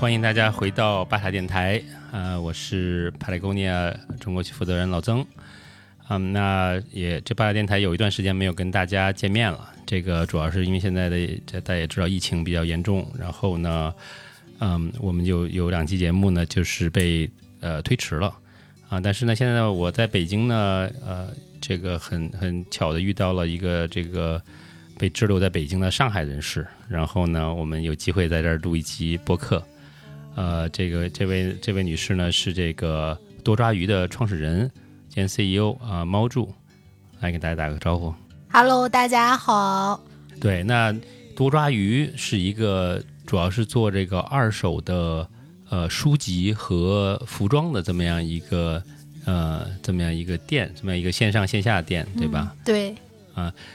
欢迎大家回到巴塔电台，呃，我是 Patagonia 中国区负责人老曾，嗯，那也这巴塔电台有一段时间没有跟大家见面了，这个主要是因为现在的这大家也知道疫情比较严重，然后呢，嗯，我们就有两期节目呢就是被呃推迟了。啊，但是呢，现在我在北京呢，呃，这个很很巧的遇到了一个这个被滞留在北京的上海人士，然后呢，我们有机会在这儿录一期播客。呃，这个这位这位女士呢是这个多抓鱼的创始人兼 CEO 啊，猫柱，来给大家打个招呼。Hello，大家好。对，那多抓鱼是一个主要是做这个二手的呃书籍和服装的这么样一个呃这么样一个店，这么样一个线上线下店，对吧？嗯、对，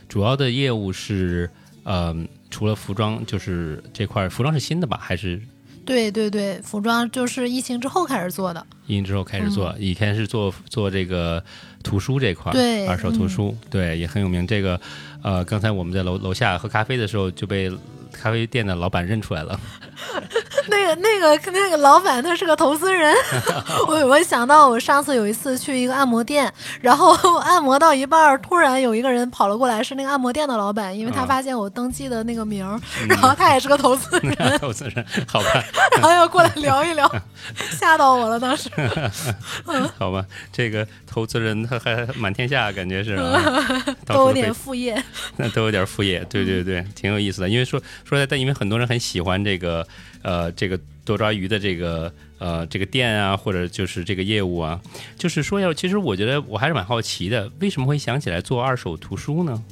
主要的业务是呃除了服装，就是这块服装是新的吧？还是对对对，服装就是疫情之后开始做的。疫情之后开始做，以前是做做这个图书这块，对二手图书，对，也很有名。这个，呃，刚才我们在楼楼下喝咖啡的时候就被咖啡店的老板认出来了。那个、那个、那个老板他是个投资人。我我想到我上次有一次去一个按摩店，然后按摩到一半，突然有一个人跑了过来，是那个按摩店的老板，因为他啊发现我登记的那个名儿，然后他也是个投资人，投资人，好吧，然后要过来聊一聊，吓到我了当时。好吧，这个投资人他还满天下，感觉是、都有点副业。那都有点副业，对对对，挺有意思的。因为说说在，但因为很多人很喜欢这个呃这个多抓鱼的这个呃这个店啊，或者就是这个业务啊，就是说要，其实我觉得我还是蛮好奇的，为什么会想起来做二手图书呢？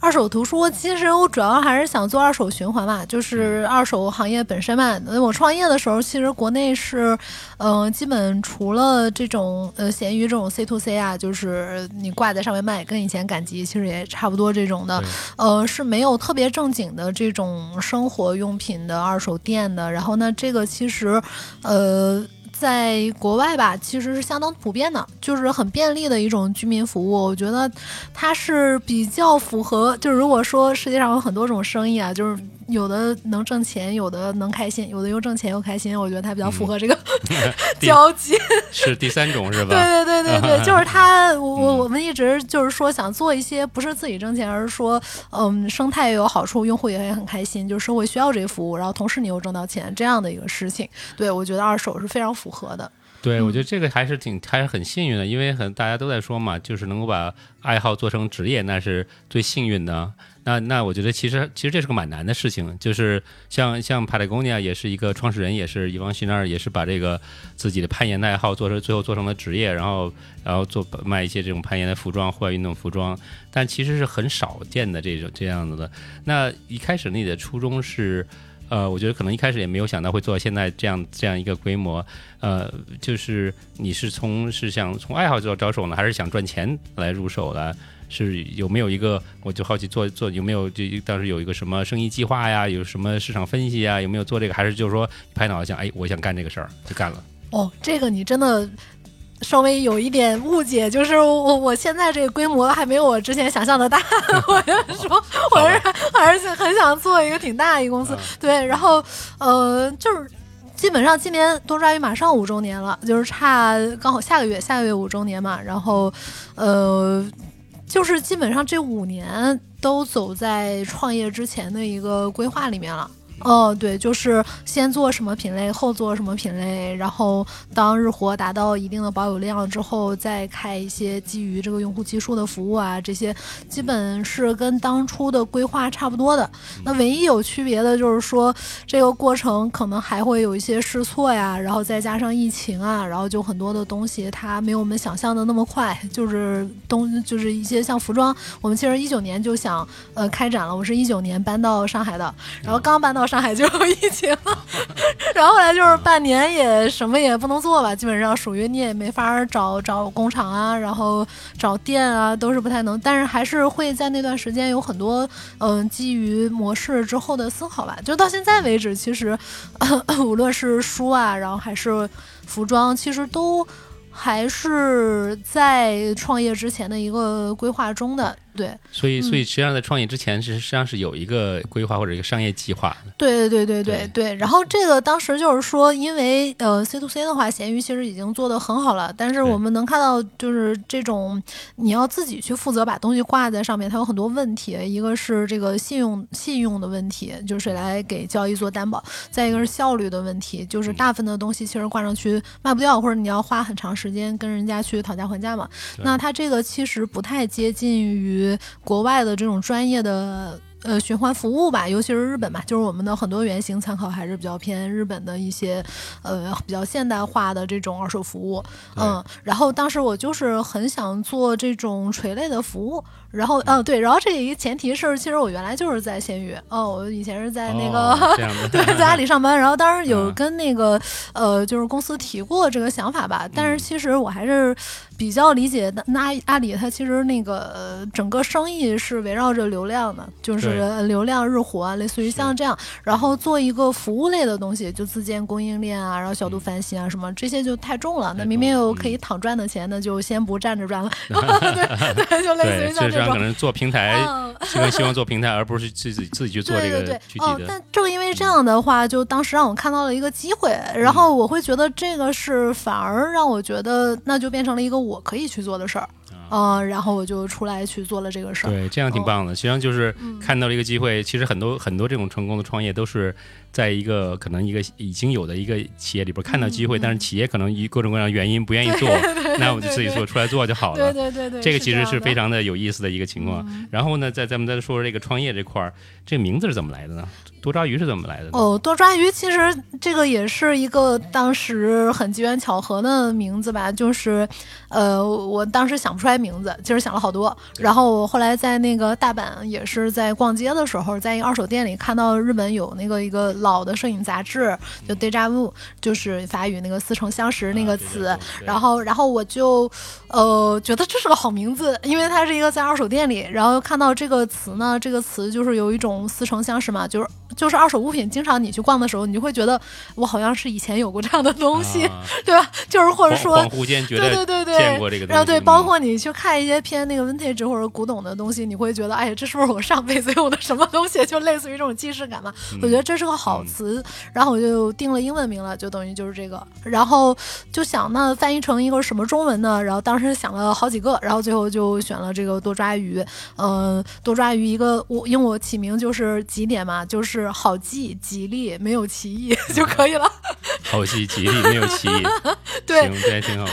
二手图书，其实我主要还是想做二手循环嘛，就是二手行业本身嘛。我创业的时候，其实国内是，嗯、呃，基本除了这种呃闲鱼这种 C to C 啊，就是你挂在上面卖，跟以前赶集其实也差不多这种的，呃，是没有特别正经的这种生活用品的二手店的。然后呢，这个其实，呃。在国外吧，其实是相当普遍的，就是很便利的一种居民服务。我觉得它是比较符合，就是如果说世界上有很多种生意啊，就是有的能挣钱，有的能开心，有的又挣钱又开心。我觉得它比较符合这个、嗯、交集。是第三种是吧？对对对对对，就是他。我我们一直就是说想做一些不是自己挣钱，而是说嗯生态也有好处，用户也很开心，就是社会需要这个服务，然后同时你又挣到钱这样的一个事情。对我觉得二手是非常符合的。对，我觉得这个还是挺还是很幸运的，因为很大家都在说嘛，就是能够把爱好做成职业，那是最幸运的。那那我觉得其实其实这是个蛮难的事情，就是像像 Patagonia 也是一个创始人，也是伊旺西纳尔，也是把这个自己的攀岩爱好做成最后做成了职业，然后然后做卖一些这种攀岩的服装、户外运动服装，但其实是很少见的这种这样子的。那一开始你的初衷是？呃，我觉得可能一开始也没有想到会做到现在这样这样一个规模，呃，就是你是从是想从爱好着着手呢，还是想赚钱来入手的？是有没有一个？我就好奇做做有没有就当时有一个什么生意计划呀？有什么市场分析啊？有没有做这个？还是就是说拍脑袋想，哎，我想干这个事儿就干了？哦，这个你真的。稍微有一点误解，就是我我现在这个规模还没有我之前想象的大。我就说，我是 还是很想做一个挺大一个公司。对，然后呃，就是基本上今年多抓鱼马上五周年了，就是差刚好下个月下个月五周年嘛。然后呃，就是基本上这五年都走在创业之前的一个规划里面了。哦，对，就是先做什么品类，后做什么品类，然后当日活达到一定的保有量之后，再开一些基于这个用户基数的服务啊，这些基本是跟当初的规划差不多的。那唯一有区别的就是说，这个过程可能还会有一些试错呀，然后再加上疫情啊，然后就很多的东西它没有我们想象的那么快，就是东就是一些像服装，我们其实一九年就想呃开展了，我是一九年搬到上海的，然后刚搬到。上海就有疫情，然后后来就是半年也什么也不能做吧，基本上属于你也没法找找工厂啊，然后找店啊，都是不太能。但是还是会在那段时间有很多嗯基于模式之后的思考吧。就到现在为止，其实、无论是书啊，然后还是服装，其实都。还是在创业之前的一个规划中的，对，所以所以实际上在创业之前是实际上是有一个规划或者一个商业计划的。对对对对对对。然后这个当时就是说，因为呃 C to C 的话，闲鱼其实已经做得很好了，但是我们能看到就是这种你要自己去负责把东西挂在上面，它有很多问题。一个是这个信用信用的问题，就是谁来给交易做担保；再一个是效率的问题，就是大部分的东西其实挂上去卖不掉，或者你要花很长时间跟人家去讨价还价嘛。那它这个其实不太接近于国外的这种专业的。呃，循环服务吧，尤其是日本吧，就是我们的很多原型参考还是比较偏日本的一些，呃，比较现代化的这种二手服务，嗯，然后当时我就是很想做这种垂类的服务，然后，嗯，对，然后这一个前提是，其实我原来就是在闲鱼，哦，我以前是在那个、对，在阿里上班，然后当时有嗯。跟那个、呃，就是公司提过这个想法吧，但嗯。是其实我还是比较理解的。那阿阿里它其实那个、呃、整个生意是围绕着流量的，就是流量日活啊，类似于像这样，然后做一个服务类的东西，就自建供应链啊，然后小度翻新啊什么，这些就太重了。那明明有可以嗯。躺赚的钱，那就先不站着赚了。对对，就类似，于像这可。能做平台，嗯希望希望做平台，而不是自己自己去做这个对对对，哦，具体的。但正因为这样的话，就当时让我看到了一个机会，然后我会觉得这个是反而让我觉得那就变成了一个我可以去做的事儿，嗯、然后我就出来去做了这个事儿。对，这样挺哦棒的。实际上就是嗯看到了一个机会，其实很多很多这种成功的创业都是在一个可能一个已经有的一个企业里边看到机会，嗯但是企业可能以各种各样的原因不愿意做，那我就自己做出来做就好了。对对对对，这个其实是非常的有意思的一个情况。嗯然后呢，再咱们再说说这个创业这块儿，这个名字是怎么来的呢？多抓鱼是怎么来的？哦，多抓鱼其实这个也是一个当时很机缘巧合的名字吧，就是，呃，我当时想不出来名字，其实想了好多。然后我后来在那个大阪也是在逛街的时候，在一个二手店里看到日本有那个一个老的摄影杂志，就 deja vu，就是法语那个似曾相识那个啊词。然后，然后我就，呃，觉得这是个好名字，因为它是一个在二手店里，然后看到这个词呢，这个词就是有一种似曾相识嘛，就是就是二手物品，经常你去逛的时候，你就会觉得我好像是以前有过这样的东西，啊 对吧？就是或者说恍恍惚间觉对得对对对，见过这个东西，然后对，嗯包括你去看一些偏那个 vintage 或者古董的东西，你会觉得，哎呀，这是不是我上辈子用的什么东西？就类似于这种既视感嘛。我觉得这是个好词，然后我就定了英文名了，就等于就是这个。然后就想那翻译成一个什么中文呢？然后当时想了好几个，然后最后就选了这个多抓鱼。嗯、多抓鱼一个我因为我起名就是几点嘛，就是好记、吉利，没有歧义就可以了。好记吉利没有歧义，对。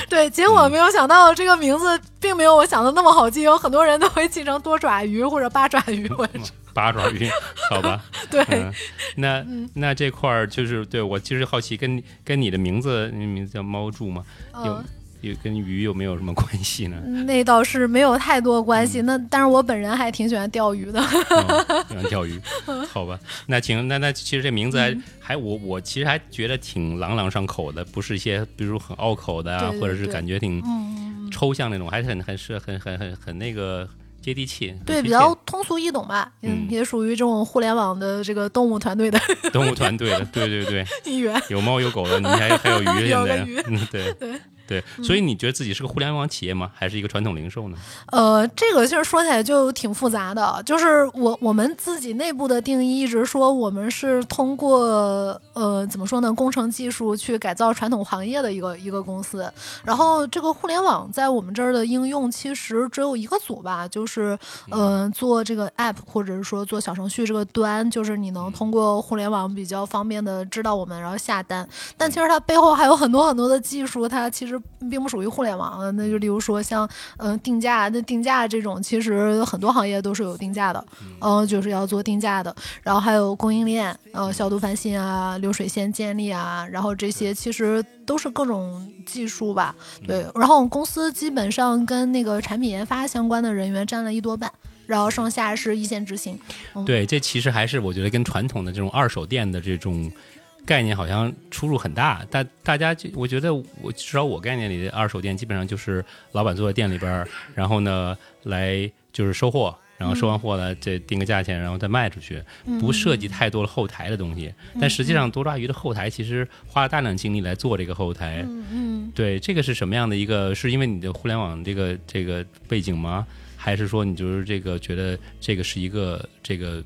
对，结果没有想到这个名字并没有我想的那么好记，有很多人都会记成多爪鱼或者八爪鱼。我八爪鱼，好吧，对，嗯，那那这块儿就是对我其实好奇跟跟你的名字，你名字叫猫柱吗？有嗯，有跟鱼有没有什么关系呢？那倒是没有太多关系。那但是我本人还挺喜欢钓鱼的。哦喜欢钓鱼，好吧？那行，那那其实这名字还、嗯还我我其实还觉得挺朗朗上口的，不是一些比如很拗口的啊，对对或者是感觉挺嗯，抽象那种，还是很很是很很很很那个接地气，对，比较通俗易懂吧。嗯也属于这种互联网的这个动物团队的动物团队的，对对对，一员。有猫有狗的，你还还有鱼 现在嗯，对对对，所以你觉得自己是个互联网企业吗？还是一个传统零售呢？呃，这个其实说起来就挺复杂的，就是我我们自己内部的定义一直说我们是通过呃怎么说呢，工程技术去改造传统行业的一个一个公司。然后这个互联网在我们这儿的应用其实只有一个组吧，就是呃做这个 app 或者是说做小程序这个端，就是你能通过互联网比较方便的知道我们，然后下单。但其实它背后还有很多很多的技术，它其实并不属于互联网的。那就例如说像嗯、呃定价，那定价这种其实很多行业都是有定价的，嗯、就是要做定价的。然后还有供应链，呃，消毒翻新啊，流水线建立啊，然后这些其实都是各种技术吧。对，然后我们公司基本上跟那个产品研发相关的人员占了一多半。然后剩下是一线执行，对，这其实还是我觉得跟传统的这种二手店的这种概念好像出入很大。大大家就我觉得我至少我概念里的二手店基本上就是老板坐在店里边儿，然后呢来就是收货。然后收完货了，这定个价钱，然后再卖出去，不涉及太多的后台的东西。但实际上，多抓鱼的后台其实花了大量精力来做这个后台。嗯嗯，对，这个是什么样的一个？是因为你的互联网这个这个背景吗？还是说你就是这个觉得这个是一个这个？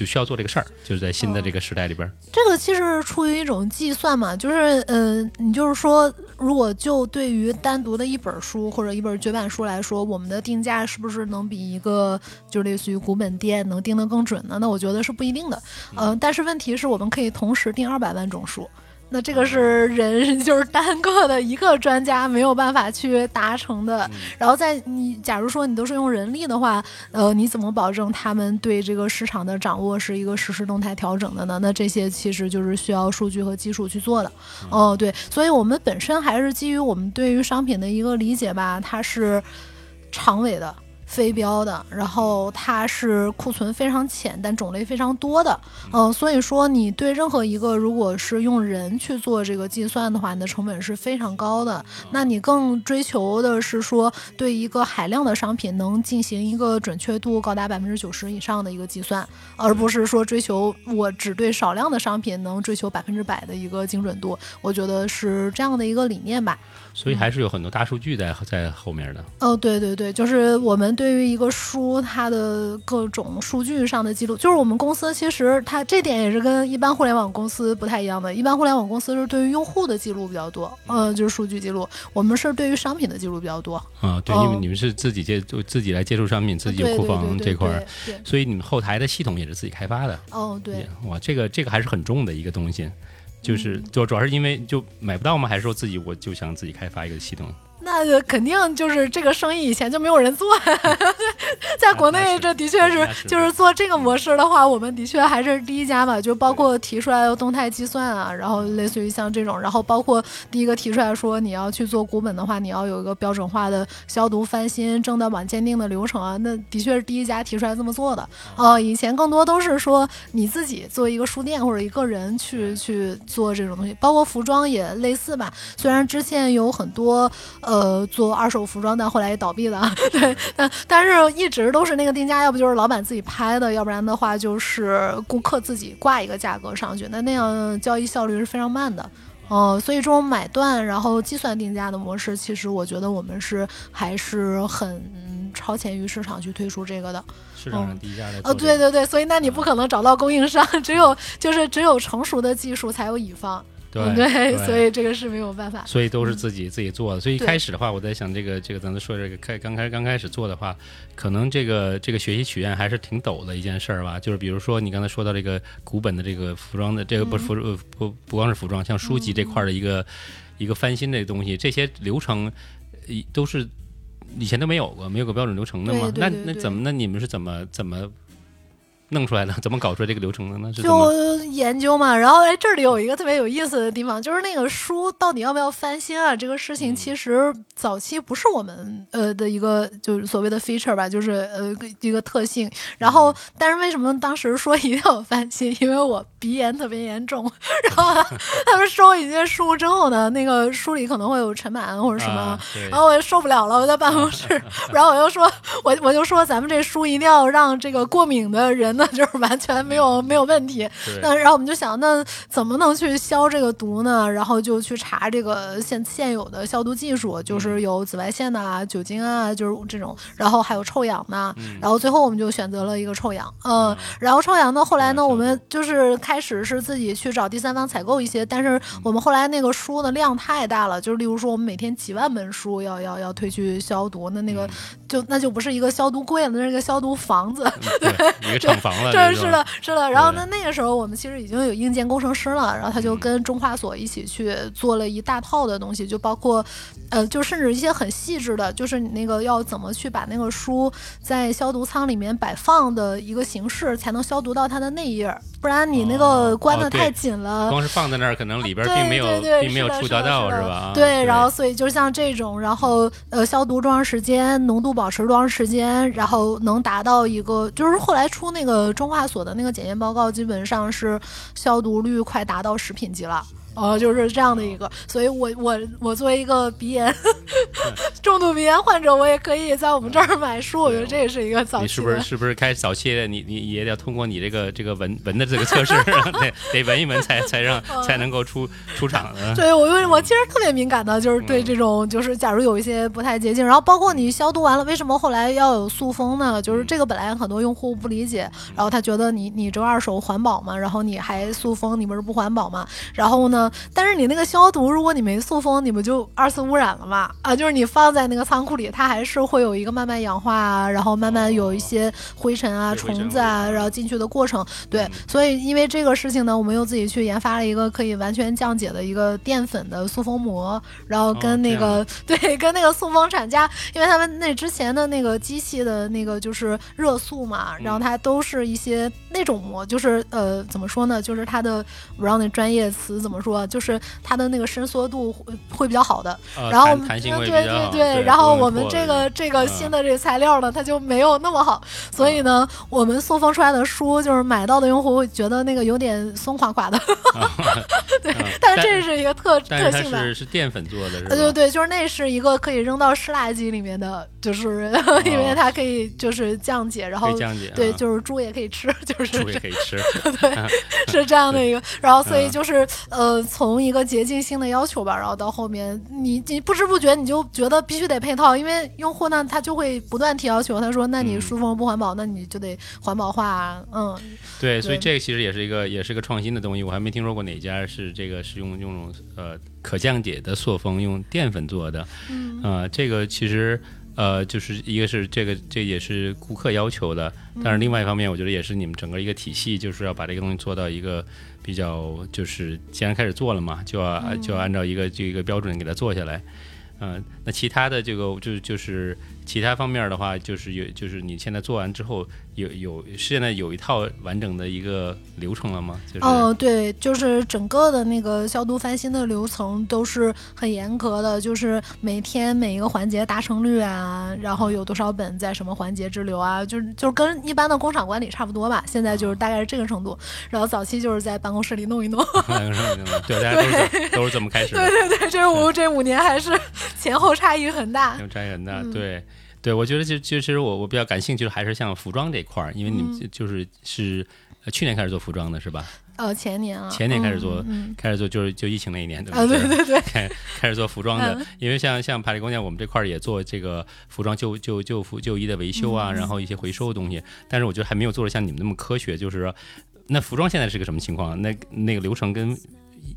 就需要做这个事儿，就是在新的这个时代里边。这个其实出于一种计算嘛，就是呃，你就是说，如果就对于单独的一本书或者一本绝版书来说，我们的定价是不是能比一个就类似于古本店能定得更准呢？那我觉得是不一定的。嗯，但是问题是我们可以同时定二百万种书。那这个是人 就是单个的一个专家没有办法去达成的。然后在你假如说你都是用人力的话，呃，你怎么保证他们对这个市场的掌握是一个实时动态调整的呢？那这些其实就是需要数据和技术去做的。哦，对，所以我们本身还是基于我们对于商品的一个理解吧，它是长尾的。非标的，然后它是库存非常浅，但种类非常多的，嗯，所以说你对任何一个如果是用人去做这个计算的话，你的成本是非常高的。那你更追求的是说，对一个海量的商品能进行一个准确度高达百分之九十以上的一个计算，而不是说追求我只对少量的商品能追求百分之百的一个精准度。我觉得是这样的一个理念吧。所以还是有很多大数据在在后面的。哦，对对对，就是我们对于一个书它的各种数据上的记录，就是我们公司其实它这点也是跟一般互联网公司不太一样的。一般互联网公司是对于用户的记录比较多，嗯，就是数据记录。我们是对于商品的记录比较多。啊，对，因为你们是自己接就自己来接触商品，自己有库房这块儿，所以你们后台的系统也是自己开发的。哦，对，哇，这个这个还是很重的一个东西。就是主主要是因为就买不到吗？还是说自己我就想自己开发一个系统？那肯定就是这个生意以前就没有人做，在国内这的确是就是做这个模式的话，我们的确还是第一家嘛。就包括提出来的动态计算啊，然后类似于像这种，然后包括第一个提出来说你要去做股本的话，你要有一个标准化的消毒翻新正的网鉴定的流程啊，那的确是第一家提出来这么做的。哦，以前更多都是说你自己做一个书店或者一个人去去做这种东西，包括服装也类似吧。虽然之前有很多。呃，做二手服装，但后来也倒闭了。对，但但是一直都是那个定价，要不就是老板自己拍的，要不然的话就是顾客自己挂一个价格上去。那那样交易效率是非常慢的。哦，所以这种买断然后计算定价的模式，其实我觉得我们是还是很超前于市场去推出这个的。市场上低价的。哦，对对对，所以那你不可能找到供应商，只有就是只有成熟的技术才有乙方。对，所以这个是没有办法。所以都是自己自己做的。所以一开始的话，我在想，这个这个咱们说这个开刚开刚开始做的话，可能这个这个学习曲线还是挺陡的一件事儿吧。就是比如说你刚才说到这个古本的这个服装的这个不是服不不光是服装，像书籍这块的一个一个翻新的东西，这些流程都是以前都没有过，没有个标准流程的嘛。那那怎么那你们是怎么怎么？弄出来的，怎么搞出来这个流程的呢？就研究嘛，然后哎，这里有一个特别有意思的地方，就是那个书到底要不要翻新啊？这个事情其实早期不是我们呃的一个就是所谓的 feature 吧，就是呃一个特性。然后，但是为什么当时说一定要翻新？因为我鼻炎特别严重，然后他们收一些书之后呢，那个书里可能会有尘螨或者什么，然后我就受不了了，我在办公室，然后我就说，我我就说咱们这书一定要让这个过敏的人。那 就是完全没有没有问题。那然后我们就想，那怎么能去消这个毒呢？然后就去查这个现现有的消毒技术，就是有紫外线呐、酒精啊，就是这种，然后还有臭氧呐。然后最后我们就选择了一个臭氧。嗯，然后臭氧呢，后来呢，我们就是开始是自己去找第三方采购一些，但是我们后来那个书的量太大了，就是例如说我们每天几万本书要要要推去消毒，那那个就那就不是一个消毒柜了，那是一个消毒房子，对，一个厂房。这 是的，是的。然后呢，那个时候我们其实已经有硬件工程师了，然后他就跟中化所一起去做了一大套的东西，就包括，呃，就甚至一些很细致的，就是你那个要怎么去把那个书在消毒舱里面摆放的一个形式，才能消毒到它的内页，不然你那个关的太紧了。光是放在那儿，可能里边并没有并没有触达到，是吧？对，然后所以就像这种，然后呃，消毒多长时间，浓度保持多长时间，然后能达到一个，就是后来出那个。中化所的那个检验报告基本上是消毒率快达到食品级了。呃，就是这样的一个。所以我我我作为一个鼻炎 重度鼻炎患者，我也可以在我们这儿买书。我觉得这也是一个早期。你是不是是不是开早期的？你你也得通过你这个这个闻闻的这个测试，得得闻一闻才才让才能够出出场的。对，我因为我其实特别敏感的，就是对这种就是假如有一些不太洁净，然后包括你消毒完了，为什么后来要有塑封呢？就是这个本来很多用户不理解，然后他觉得你你这二手环保嘛，然后你还塑封，你不是不环保嘛？然后呢，但是你那个消毒，如果你没塑封，你不就二次污染了吗？啊，就是你放在那个仓库里，它还是会有一个慢慢氧化啊，然后慢慢有一些灰尘啊、虫子啊，然后进去的过程。对，所以因为这个事情呢，我们又自己去研发了一个可以完全降解的一个淀粉的塑封膜，然后跟那个 对，跟那个塑封厂家，因为他们那之前的那个机器的那个就是热塑嘛，然后它都是一些那种膜，就是呃怎么说呢，就是它的我不知道那专业词怎么说，就是它的那个伸缩度会会比较好的。然后对对对，然后我们这个这个新的这个材料呢，它就没有那么好，所以呢，我们塑封出来的书就是买到的用户会觉得那个有点松垮垮的。对，但是这是一个特特性的，是是淀粉做的，是吧？对对对，就是那是一个可以扔到湿垃圾里面的，就是 因为它可以就是降解，然后降解，对，就是猪也可以吃，就是猪也可以吃，对，是这样的一个。然后所以就是呃，从一个洁净性的要求吧，然后到后面你你不知不觉你就觉得必须得配套，因为用户呢他就会不断提要求，他说那你塑封不环保，那你就得环保化，啊嗯，对，所以这个其实也是一个也是个创新的东西，我还没听说过哪家是这个是用用呃可降解的塑封用淀粉做的，嗯，啊，这个其实。呃，就是一个是这个，这也是顾客要求的，但是另外一方面，我觉得也是你们整个一个体系，就是要把这个东西做到一个比较，就是既然开始做了嘛，就要就要按照一个这个标准给它做下来。嗯，那其他的这个就就是其他方面的话，就是有就是你现在做完之后。有有现在有一套完整的一个流程了吗？就是哦，对，就是整个的那个消毒翻新的流程都是很严格的，就是每天每一个环节达成率啊，然后有多少本在什么环节滞留啊，就是就是跟一般的工厂管理差不多吧。现在就是大概是这个程度。然后早期就是在办公室里弄一弄，办公室里弄，对，大家都是都是这么开始。对对对，这五这五年还是前后差异很大，差异很大，对。对，我觉得就其实我我比较感兴趣的还是像服装这块儿，因为你们就是是去年开始做服装的是吧？哦，前年啊，前年开始做，开始做就是就疫情那一年对吧？对对对，开开始做服装的，因为像像帕里工匠，我们这块儿也做这个服装旧旧旧服旧衣的维修啊，然后一些回收的东西，但是我觉得还没有做的像你们那么科学，就是说，那服装现在是个什么情况？那那个流程跟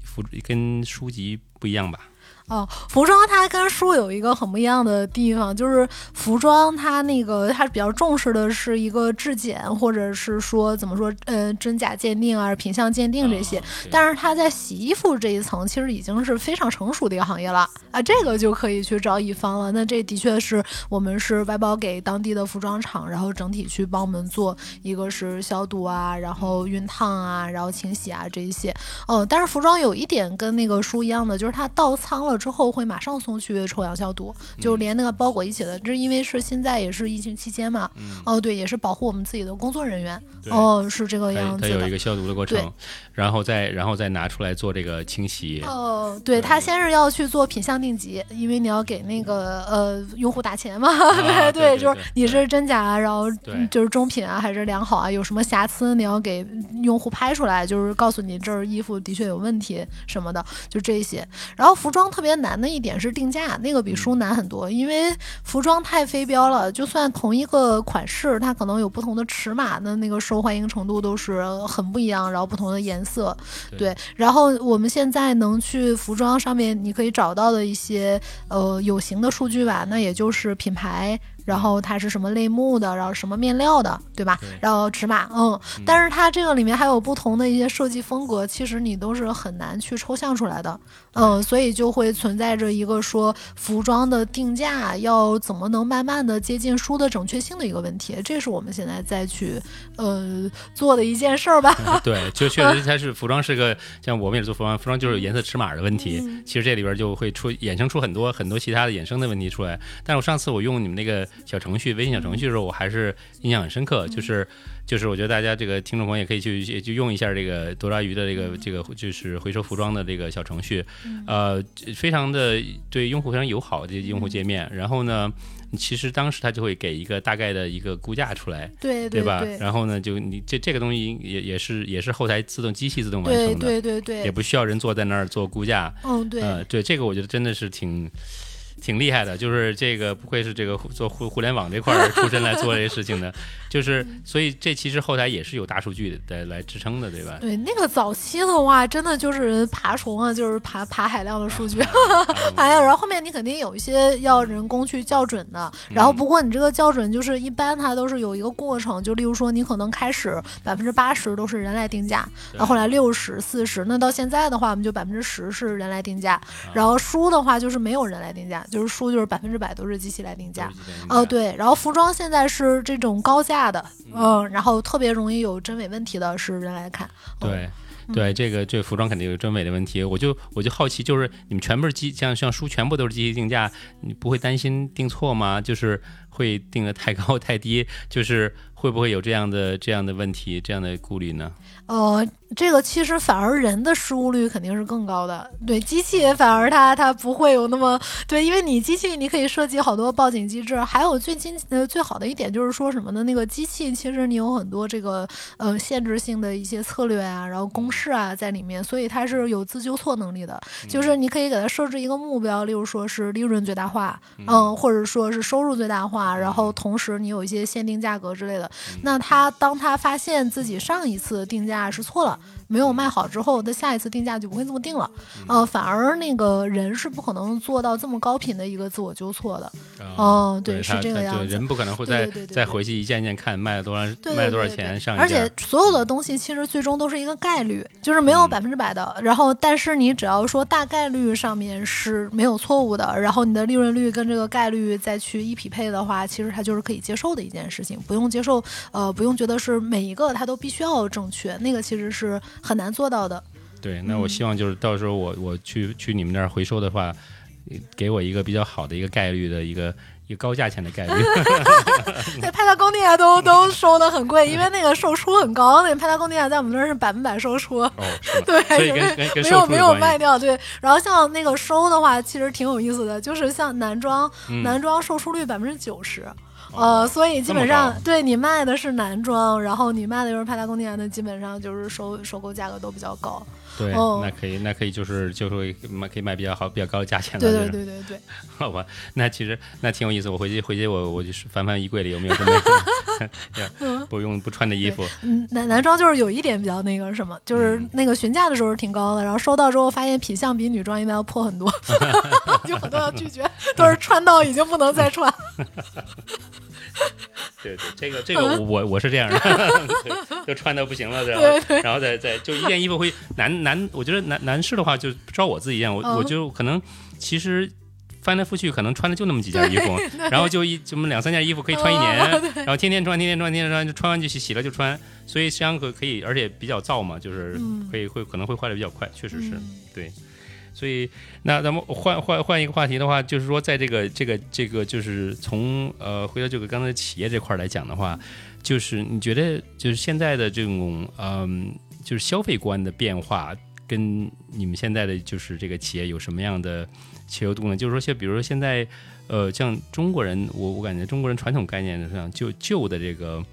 服跟书籍不一样吧？哦，服装它跟书有一个很不一样的地方，就是服装它那个它比较重视的是一个质检，或者是说怎么说，呃，真假鉴定啊，品相鉴定这些。但是它在洗衣服这一层，其实已经是非常成熟的一个行业了啊，这个就可以去找乙方了。那这的确是我们是外包给当地的服装厂，然后整体去帮我们做，一个是消毒啊，然后熨烫啊，然后清洗啊这一些。哦，但是服装有一点跟那个书一样的，就是它到仓了。之后会马上送去臭氧消毒，就连那个包裹一起的。这因为是现在也是疫情期间嘛，哦对，也是保护我们自己的工作人员。哦，是这个样子。它有一个消毒的过程，然后再然后再拿出来做这个清洗。哦，对，他先是要去做品相定级，因为你要给那个呃用户打钱嘛。对对，就是你是真假，然后就是中品啊还是良好啊，有什么瑕疵你要给用户拍出来，就是告诉你这儿衣服的确有问题什么的，就这些。然后服装特。特别难的一点是定价，那个比书难很多，因为服装太非标了。就算同一个款式，它可能有不同的尺码的那个受欢迎程度都是很不一样，然后不同的颜色，对。然后我们现在能去服装上面你可以找到的一些呃有形的数据吧，那也就是品牌。然后它是什么类目的，然后什么面料的，对吧？然后尺码，嗯，但是它这个里面还有不同的一些设计风格，其实你都是很难去抽象出来的，嗯，所以就会存在着一个说服装的定价要怎么能慢慢的接近书的准确性的一个问题，这是我们现在再去呃做的一件事儿吧。对，就确实 它是服装是个像我们也是做服装，服装就是颜色尺码的问题，其实这里边就会出衍生出很多很多其他的衍生的问题出来。但是我上次我用你们那个。小程序，微信小程序的时候，我还是印象很深刻，就是就是我觉得大家这个听众朋友也可以去去用一下这个多抓鱼的这个这个就是回收服装的这个小程序，呃，非常的对用户非常友好的用户界面，然后呢。其实当时他就会给一个大概的一个估价出来，对对吧？对然后呢，就你这这个东西也也是也是后台自动机器自动完成的，对对对也不需要人坐在那儿做估价。嗯，对，呃，对这个我觉得真的是挺挺厉害的，就是这个不愧是这个做互互联网这块儿出身来做这些事情的，就是所以这其实后台也是有大数据的来支撑的，对吧？对，那个早期的话，真的就是爬虫啊，就是爬爬海量的数据，爬 呀，然后后面你肯定有一些要人工去校准的，然后不过你这个校准就是一般它都是有一个过程，就例如说你可能开始百分之八十都是人来定价，然后后来六十四十，那到现在的话我们就百分之十是人来定价，然后书的话就是没有人来定价，就是书就是百分之百都是机器来定价。哦，对，然后服装现在是这种高价的，嗯，然后特别容易有真伪问题的是人来看。对，对，这个这个服装肯定有真伪的问题，我就我就好奇，就是你们全部是机，像像书全部都是机器定价，你不会担心定错吗？就是会定的太高 太低，就是会不会有这样的这样的问题，这样的顾虑呢？呃，这个其实反而人的失误率肯定是更高的，对机器反而它它不会有那么对，因为你机器你可以设计好多报警机制，还有最近呃最好的一点就是说什么呢？那个机器其实你有很多这个呃限制性的一些策略啊，然后公式啊在里面，所以它是有自纠错能力的，就是你可以给它设置一个目标，例如说是利润最大化，嗯，或者说是收入最大化，然后同时你有一些限定价格之类的，那他当他发现自己上一次定价是错了，没有卖好之后，的下一次定价就不会这么定了，呃，反而那个人是不可能做到这么高频的一个自我纠错的，哦，对，是这个样子。人不可能会再再回去一件件看卖了多少对卖了多少钱上一而且，所有的东西其实最终都是一个概率，就是没有嗯百分之百的。然后，但是你只要说大概率上面是没有错误的，然后你的利润率跟这个概率再去一匹配的话，其实它就是可以接受的一件事情，不用接受，呃，不用觉得是每一个它都必须要正确，那个其实是很难做到的。对，那嗯我希望就是到时候我我去去你们那儿回收的话，给我一个比较好的一个概率的一个一个高价钱的概率。对，派拉贡尼亚都都收的很贵，因为那个售出很高，那个派拉贡尼亚在我们那儿是百分百售出。哦，对，没有没有。卖掉，对。然后像那个收的话，其实挺有意思的，就是像男装，嗯男装售出率百分之九十。哦呃，所以基本上对你卖的是男装，然后你卖的又是派大宫尼亚，那基本上就是收收购价格都比较高。对，哦那可以，那可以就是就是会卖可以卖比较好、比较高的价钱了。对对对对对，好吧，那其实那挺有意思。我回去回去我我就是翻翻衣柜里有没有什么 不用不穿的衣服。嗯，男男装就是有一点比较那个什么，就是嗯那个询价的时候是挺高的，然后收到之后发现品相比女装一般要破很多，有很多要拒绝，都是穿到已经不能再穿。对对，这个这个我我我是这样的，对就穿的不行了，然后对对。然后再再就一件衣服会男男，我觉得男男士的话就照我自己一样，我、嗯。我就可能其实。翻来覆去，可能穿的就那么几件衣服，然后就一这么两三件衣服可以穿一年，然后天天穿，天天穿，天天穿，就穿完就洗，洗了就穿，所以实际上可可以，而且比较燥嘛，就是嗯。可以会可能会坏的比较快，确实是、嗯。对。所以，那咱们换换换一个话题的话，就是说，在这个这个这个，就是从呃回到这个刚才企业这块来讲的话，就是你觉得就是现在的这种嗯，就是消费观的变化，跟你们现在的就是这个企业有什么样的切合度呢？就是说，像比如说现在呃，像中国人，我我感觉中国人传统概念上就旧的这个。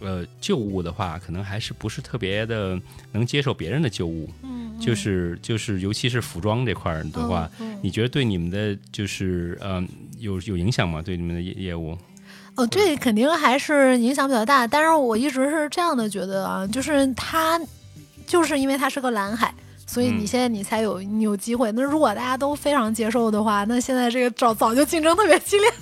呃，旧物的话，可能还是不是特别的能接受别人的旧物，嗯，就是就是，尤其是服装这块儿的话，嗯，嗯你觉得对你们的就是呃有有影响吗？对你们的业业务？哦，对肯定还是影响比较大，但是我一直是这样的觉得啊，就是它，就是因为它是个蓝海。所以你嗯现在你才有你有机会。那如果大家都非常接受的话，那现在这个早早就竞争特别激烈。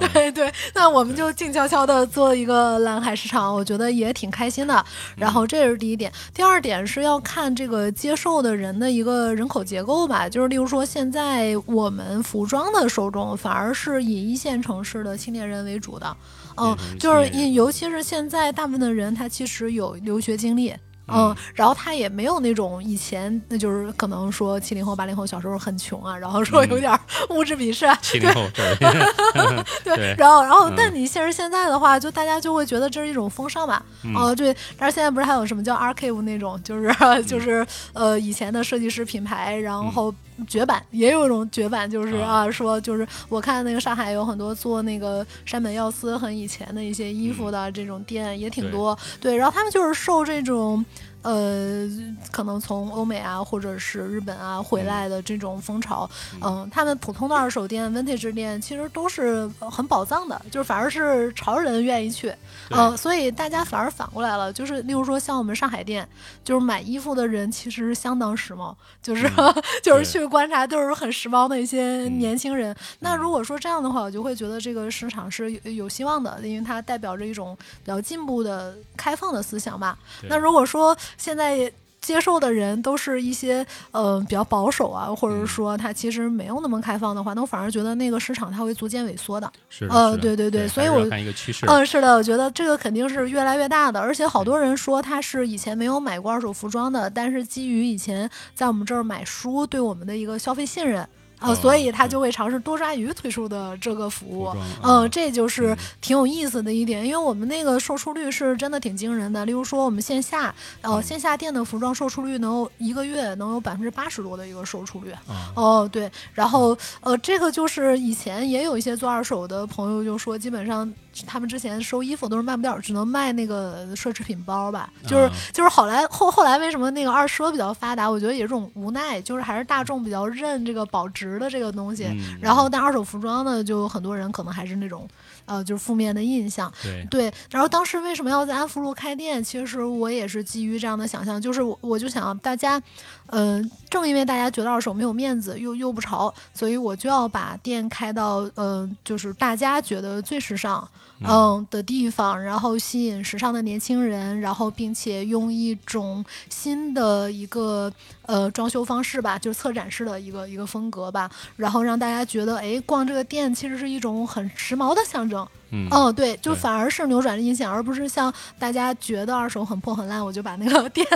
对对，那我们就静悄悄的做一个蓝海市场，我觉得也挺开心的。然后这是第一点，第二点是要看这个接受的人的一个人口结构吧。就是例如说，现在我们服装的受众反而是以一线城市的青年人为主的。嗯，就是尤其是现在大部分的人，他其实有留学经历。嗯，然后他也没有那种以前那就是可能说七零后八零后小时候很穷啊，然后说有点 物质鄙视啊，七零后 对。对，然后然后但你现实现在的话，就大家就会觉得这是一种风尚吧，哦对，但是现在不是还有什么叫 archive 那种，就是 就是呃以前的设计师品牌，然后。绝版也有一种绝版，就是啊，说就是我看那个上海有很多做那个山本耀司很以前的一些衣服的这种店也挺多，对，然后他们就是受这种。呃，可能从欧美啊，或者是日本啊回来的这种风潮，嗯，他们普通的二手店、vintage 店其实都是很宝藏的，就是反而是潮人愿意去，嗯，所以大家反而反过来了，就是例如说像我们上海店，就是买衣服的人其实相当时髦，就是 就是去观察都是很时髦的一些年轻人。那如果说这样的话，我就会觉得这个市场是有有希望的，因为它代表着一种比较进步的、开放的思想吧。那如果说现在接受的人都是一些呃比较保守啊，或者说他其实没有那么开放的话，那我反而觉得那个市场它会逐渐萎缩的。是，呃，对对对，所以我看一个趋势。嗯，是的，我觉得这个肯定是越来越大的，而且好多人说他是以前没有买过二手服装的，但是基于以前在我们这儿买书对我们的一个消费信任。啊，所以他就会尝试多抓鱼推出的这个服务，嗯，这就是挺有意思的一点，因为我们那个售出率是真的挺惊人的。例如说，我们线下，呃，线下店的服装售出率能有一个月能有百分之八十多的一个售出率，哦，对，然后呃，这个就是以前也有一些做二手的朋友就说，基本上。他们之前收衣服都是卖不掉，只能卖那个奢侈品包吧。就是就是后来后后来为什么那个二奢比较发达？我觉得也是种无奈，就是还是大众比较认这个保值的这个东西。然后但二手服装呢，就很多人可能还是那种呃，就是负面的印象。对对。然后当时为什么要在安福路开店？其实我也是基于这样的想象，就是我我就想大家，嗯，正因为大家觉得二手没有面子又又不潮，所以我就要把店开到嗯，就是大家觉得最时尚。嗯的地方，然后吸引时尚的年轻人，然后并且用一种新的一个呃装修方式吧，就是策展式的一个一个风格吧，然后让大家觉得，哎，逛这个店其实是一种很时髦的象征。嗯，哦对，就反而是扭转了印象，而不是像大家觉得二手很破很烂，我就把那个店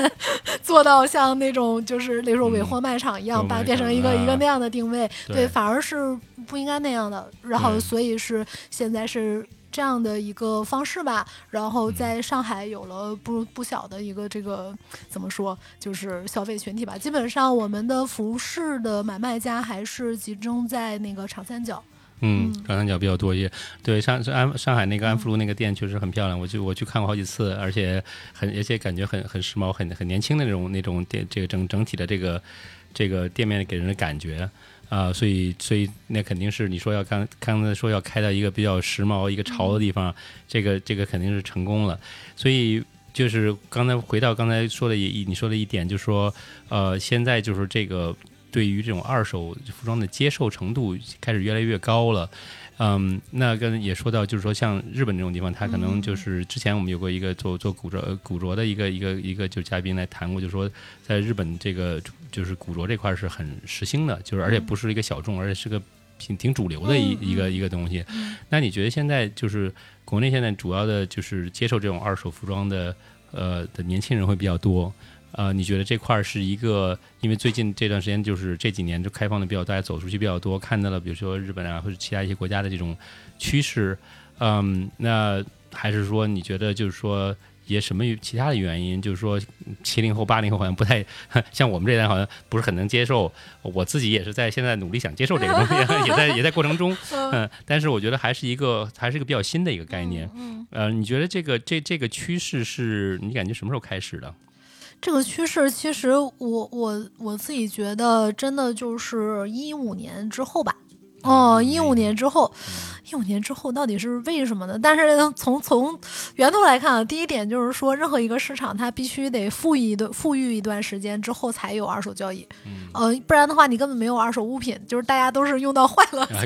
做到像那种就是那种尾货卖场一样，把它变成一个一个那样的定位。对，反而是不应该那样的。然后，所以是现在是。这样的一个方式吧，然后在上海有了不不小的一个这个怎么说，就是消费群体吧。基本上我们的服饰的买卖家还是集中在那个长三角。嗯，长三角比较多一些。对，上安上海那个安福路那个店确实很漂亮，我去我去看过好几次，而且很而且感觉很很时髦，很很年轻的那种那种店，这个整整体的这个这个店面给人的感觉。啊，所以，所以那肯定是你说要刚刚才说要开到一个比较时髦、一个潮的地方，这个这个肯定是成功了。所以就是刚才回到刚才说的一你说的一点，就是说，呃，现在就是这个对于这种二手服装的接受程度开始越来越高了。嗯，那跟也说到，就是说像日本这种地方，它可能就是之前我们有过一个做做古着古着的一个一个一个就嘉宾来谈过，就说在日本这个就是古着这块是很时兴的，就是而且不是一个小众，而且是个挺挺主流的一一个一个东西。那你觉得现在就是国内现在主要的就是接受这种二手服装的呃的年轻人会比较多？呃，你觉得这块儿是一个，因为最近这段时间就是这几年就开放的比较，大家走出去比较多，看到了，比如说日本啊或者其他一些国家的这种趋势，嗯，那还是说你觉得就是说也什么其他的原因，就是说七零后八零后好像不太像我们这代好像不是很能接受，我自己也是在现在努力想接受这个东西，也在也在过程中，嗯，但是我觉得还是一个还是一个比较新的一个概念，嗯，呃，你觉得这个这这个趋势是你感觉什么时候开始的？这个趋势其实，我我我自己觉得，真的就是一五年之后吧。哦，一五年之后，一五年之后到底是为什么呢？但是从从源头来看啊，第一点就是说，任何一个市场它必须得富裕一段富裕一段时间之后才有二手交易，呃，不然的话你根本没有二手物品，就是大家都是用到坏了。才，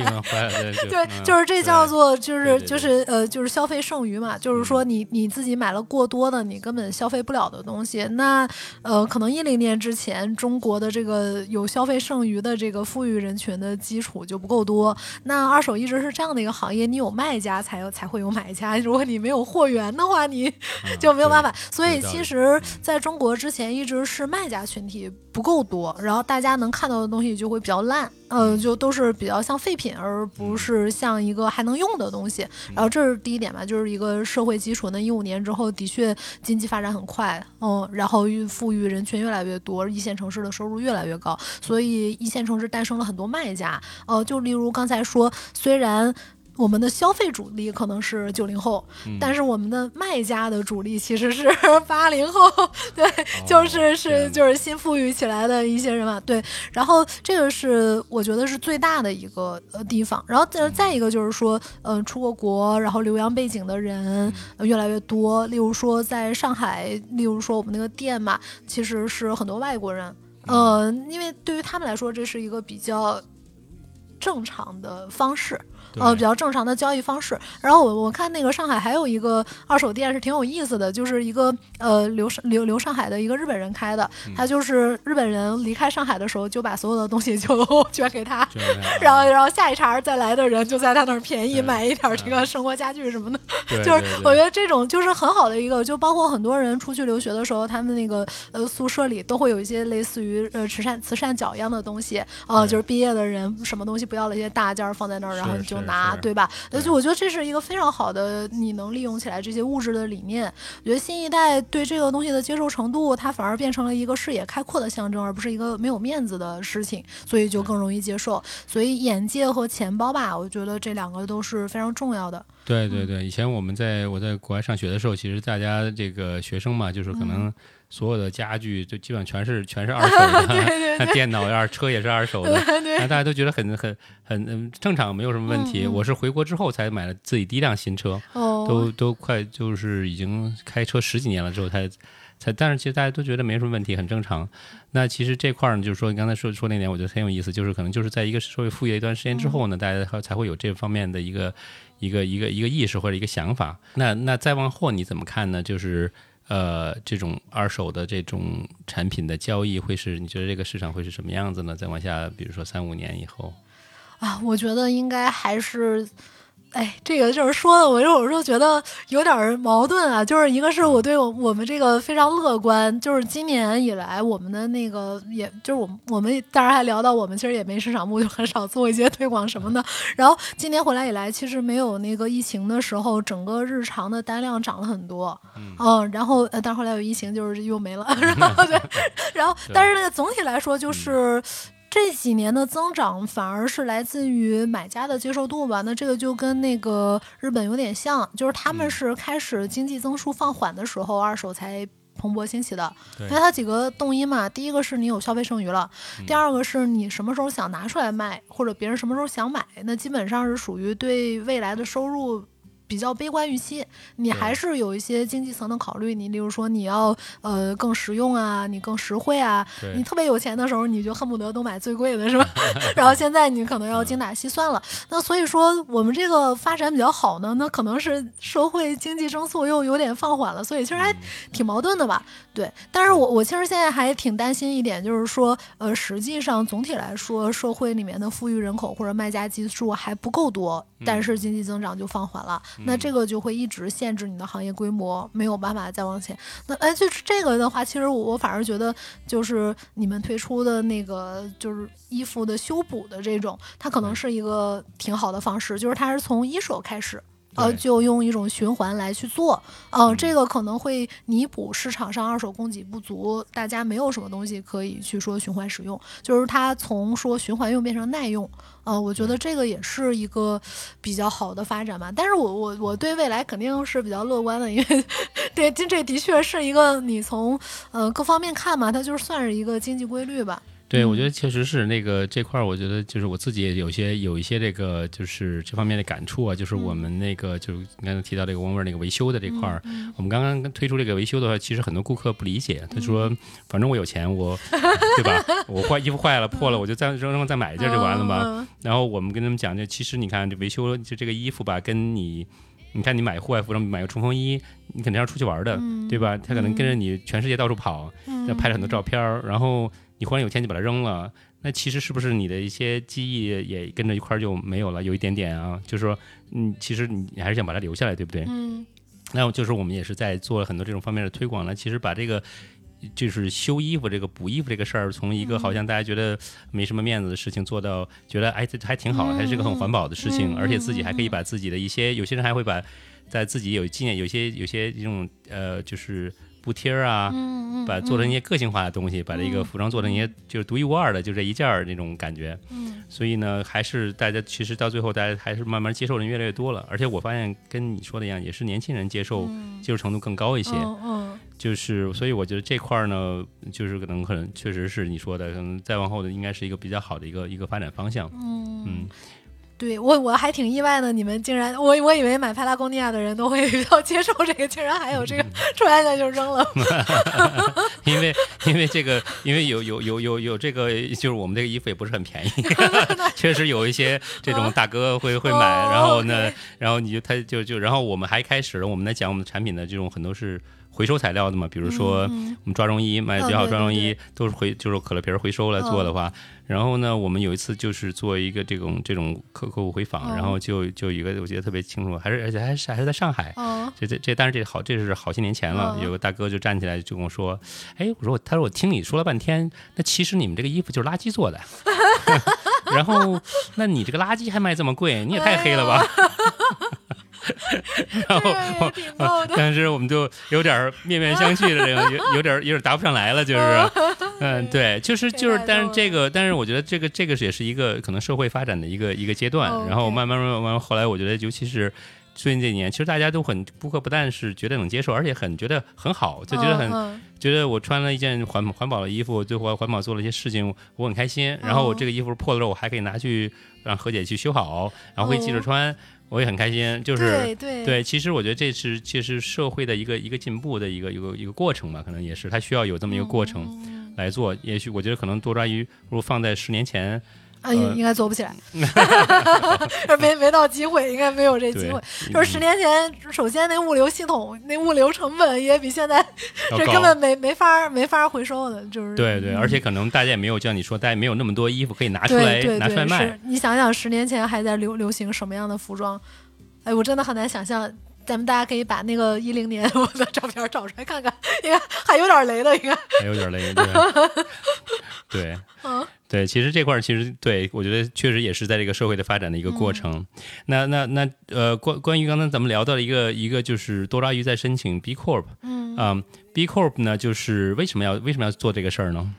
对，就是这叫做就是就是呃就是消费剩余嘛，就是说你你自己买了过多的你根本消费不了的东西，那呃可能一零年之前中国的这个有消费剩余的这个富裕人群的基础就不够。多。那二手一直是这样的一个行业，你有卖家才有才会有买家，如果你没有货源的话，你就没有办法。所以其实在中国之前一直是卖家群体不够多，然后大家能看到的东西就会比较烂。呃，就都是比较像废品，而不是像一个还能用的东西。然后这是第一点吧，就是一个社会基础。那一五年之后，的确经济发展很快，嗯，然后富裕人群越来越多，一线城市的收入越来越高，所以一线城市诞生了很多卖家。呃，就例如刚才说，虽然。我们的消费主力可能是九零后，但是我们的卖家的主力其实是 八零后，对，就是是就是新富裕起来的一些人嘛，对。然后这个是我觉得是最大的一个呃地方。然后再再一个就是说，嗯，出过国，然后留洋背景的人越来越多。例如说在上海，例如说我们那个店嘛，其实是很多外国人，呃，因为对于他们来说，这是一个比较正常的方式。呃，比较正常的交易方式。然后我我看那个上海还有一个二手店是挺有意思的，就是一个呃留留留上海的一个日本人开的。他就是日本人离开上海的时候就把所有的东西就 捐给他，然后然后下一茬再来的人就在他那儿便宜买一点这个生活家具什么的。就是我觉得这种就是很好的一个，就包括很多人出去留学的时候，他们那个呃宿舍里都会有一些类似于呃慈善慈善角一样的东西呃，就是毕业的人什么东西不要了一些大件放在那儿，然后就。拿对吧？而且我觉得这是一个非常好的，你能利用起来这些物质的理念。我觉得新一代对这个东西的接受程度，它反而变成了一个视野开阔的象征，而不是一个没有面子的事情，所以就更容易接受。所以眼界和钱包吧，我觉得这两个都是非常重要的。对对对，以前我们在我在国外上学的时候，其实大家这个学生嘛，就是可能。所有的家具就基本上全是 全是二手的，那电脑呀、车也是二手的，那大家都觉得很很很正常，没有什么问题。我是回国之后才买了自己第一辆新车，都都快就是已经开车十几年了之后才才，但是其实大家都觉得没什么问题，很正常。那其实这块儿呢，就是说你刚才说说那点，我觉得很有意思，就是可能就是在一个社会富裕一段时间之后呢，大家才会有这方面的一个一个一个一个意识或者一个想法。那那再往后你怎么看呢？就是。呃，这种二手的这种产品的交易会是？你觉得这个市场会是什么样子呢？再往下，比如说三五年以后，啊，我觉得应该还是。哎，这个就是说的，我有时候觉得有点矛盾啊。就是一个是我对我我们这个非常乐观，就是今年以来我们的那个，也就是我们我们当然还聊到我们其实也没市场部，就很少做一些推广什么的。然后今年回来以来，其实没有那个疫情的时候，整个日常的单量涨了很多。嗯，然后但后来有疫情，就是又没了。然后对，然后但是那个总体来说就是。这几年的增长反而是来自于买家的接受度吧？那这个就跟那个日本有点像，就是他们是开始经济增速放缓的时候，二手才蓬勃兴起的。因为它几个动因嘛，第一个是你有消费剩余了，第二个是你什么时候想拿出来卖，或者别人什么时候想买，那基本上是属于对未来的收入。比较悲观预期，你还是有一些经济层的考虑。你例如说，你要呃更实用啊，你更实惠啊。你特别有钱的时候，你就恨不得都买最贵的，是吧？然后现在你可能要精打细算了。那所以说，我们这个发展比较好呢，那可能是社会经济增速又有点放缓了，所以其实还挺矛盾的吧？对。但是我我其实现在还挺担心一点，就是说，呃，实际上总体来说，社会里面的富裕人口或者卖家基数还不够多，但是经济增长就放缓了。那这个就会一直限制你的行业规模，没有办法再往前。那哎，就是这个的话，其实我我反而觉得，就是你们推出的那个就是衣服的修补的这种，它可能是一个挺好的方式，就是它是从一手开始。呃，就用一种循环来去做，呃，这个可能会弥补市场上二手供给不足，大家没有什么东西可以去说循环使用，就是它从说循环用变成耐用，呃，我觉得这个也是一个比较好的发展吧。但是我我我对未来肯定是比较乐观的，因为对，这的确是一个你从呃各方面看嘛，它就是算是一个经济规律吧。对，我觉得确实是那个这块儿，我觉得就是我自己也有些有一些这个就是这方面的感触啊，就是我们那个就是刚才提到这个翁味那个维修的这块儿，我们刚刚推出这个维修的话，其实很多顾客不理解，他说反正我有钱，我对吧？我坏衣服坏了破了，我就再扔扔再买一件就完了嘛。然后我们跟他们讲，就其实你看这维修就这个衣服吧，跟你你看你买户外服装买个冲锋衣，你肯定要出去玩的，对吧？他可能跟着你全世界到处跑，要拍了很多照片儿，然后。你忽然有天就把它扔了，那其实是不是你的一些记忆也跟着一块儿就没有了，有一点点啊？就是说，嗯，其实你你还是想把它留下来，对不对？嗯那就是我们也是在做了很多这种方面的推广呢。其实把这个就是修衣服这个补衣服这个事儿，从一个好像大家觉得没什么面子的事情，做到觉得哎这还挺好，嗯还是个很环保的事情，嗯而且自己还可以嗯把自己的一些，有些人还会把在自己有纪念，有些有些这种呃就是布贴啊。嗯嗯，把做成一些个性化的东西，把这个服装做成一些就是独一无二的，就这一件儿那种感觉。嗯所以呢，还是大家其实到最后，大家还是慢慢接受的人越来越多了。而且我发现跟你说的一样，也是年轻人接受、嗯接受程度更高一些。就是所以我觉得这块儿呢，就是可能可能确实是你说的，可能再往后的应该是一个比较好的一个一个发展方向。嗯嗯，对我我还挺意外的，你们竟然我我以为买帕拉贡尼亚的人都会 比较接受这个，竟然还有这个出来下就扔了。因为因为这个，因为有有有有有这个，就是我们这个衣服也不是很便宜，确实有一些这种大哥会会买，哦然后呢然后你就他就就，然后我们还开始了，我们在讲我们的产品的这种很多是回收材料的嘛，比如说嗯我们抓绒衣卖的比较好抓绒衣都是回就是可乐瓶儿回收来做的话，然后呢，我们有一次就是做一个这种这种客客户回访，嗯然后就就一个我记得特别清楚，还是而且还是还是在上海，嗯这这这，但是这好，这是好些年前了。嗯有个大哥就站起来就跟我说：“哎，我说我，他说我听你说了半天，那其实你们这个衣服就是垃圾做的。然后，那你这个垃圾还卖这么贵，你也太黑了吧？” 然后但是 我们就有点儿面面相觑的这个，有有点儿有点儿答不上来了，就是，嗯，对，就是就是，但是这个，但是我觉得这个这个也是一个可能社会发展的一个一个阶段然后慢慢慢慢，后来我觉得，尤其是最近这几年，其实大家都很顾客不但是觉得能接受，而且很觉得很好，就觉得很、嗯觉得我穿了一件环环保的衣服，最后环保做了一些事情，我很开心。然后我这个衣服破了之后，我还可以拿去让何姐去修好，然后可以记着穿，我也很开心。就是对对对，其实我觉得这是其实社会的一个一个进步的一个一个一个过程吧，可能也是它需要有这么一个过程嗯来做。也许我觉得可能多抓鱼如果放在十年前，呃应该做不起来，没没到机会，应该没有这机会。，就是十年前，首先那物流系统、那物流成本也比现在这根本没没法儿没法儿回收的，就是对对，而且可能大家也没有像你说，大家没有那么多衣服可以拿出来拿出来卖。你想想，十年前还在流流行什么样的服装？哎，我真的很难想象。咱们大家可以把那个一零年 我的照片找出来看看，应该还有点雷的，应该。还有点雷，对，对，嗯对，其实这块儿其实对我觉得确实也是在这个社会的发展的一个过程。嗯那那那呃，关关于刚才咱们聊到的一个一个就是多抓鱼在申请 B Corp，嗯啊、b Corp 呢就是为什么要为什么要做这个事儿呢？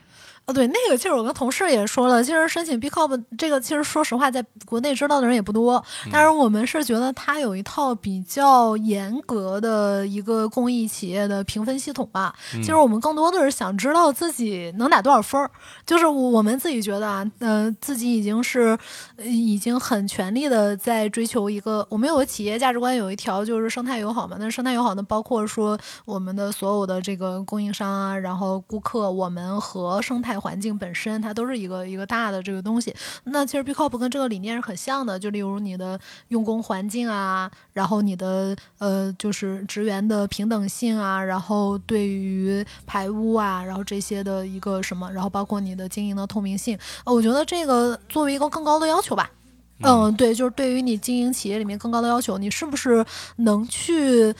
哦，对，那个其实我跟同事也说了，其实申请 B Corp 这个，其实说实话，在国内知道的人也不多。嗯但是我们是觉得它有一套比较严格的一个公益企业的评分系统吧。嗯其实我们更多的是想知道自己能打多少分儿，就是我们自己觉得啊，呃，自己已经是呃已经很全力的在追求一个，我们有个企业价值观有一条就是生态友好嘛。那生态友好呢，包括说我们的所有的这个供应商啊，然后顾客，我们和生态环境本身，它都是一个一个大的这个东西。那其实 B Corp 跟这个理念是很像的，就例如你的用工环境啊，然后你的呃就是职员的平等性啊，然后对于排污啊，然后这些的一个什么，然后包括你的经营的透明性，呃，我觉得这个作为一个更高的要求吧。嗯，对，就是对于你经营企业里面更高的要求，你是不是能去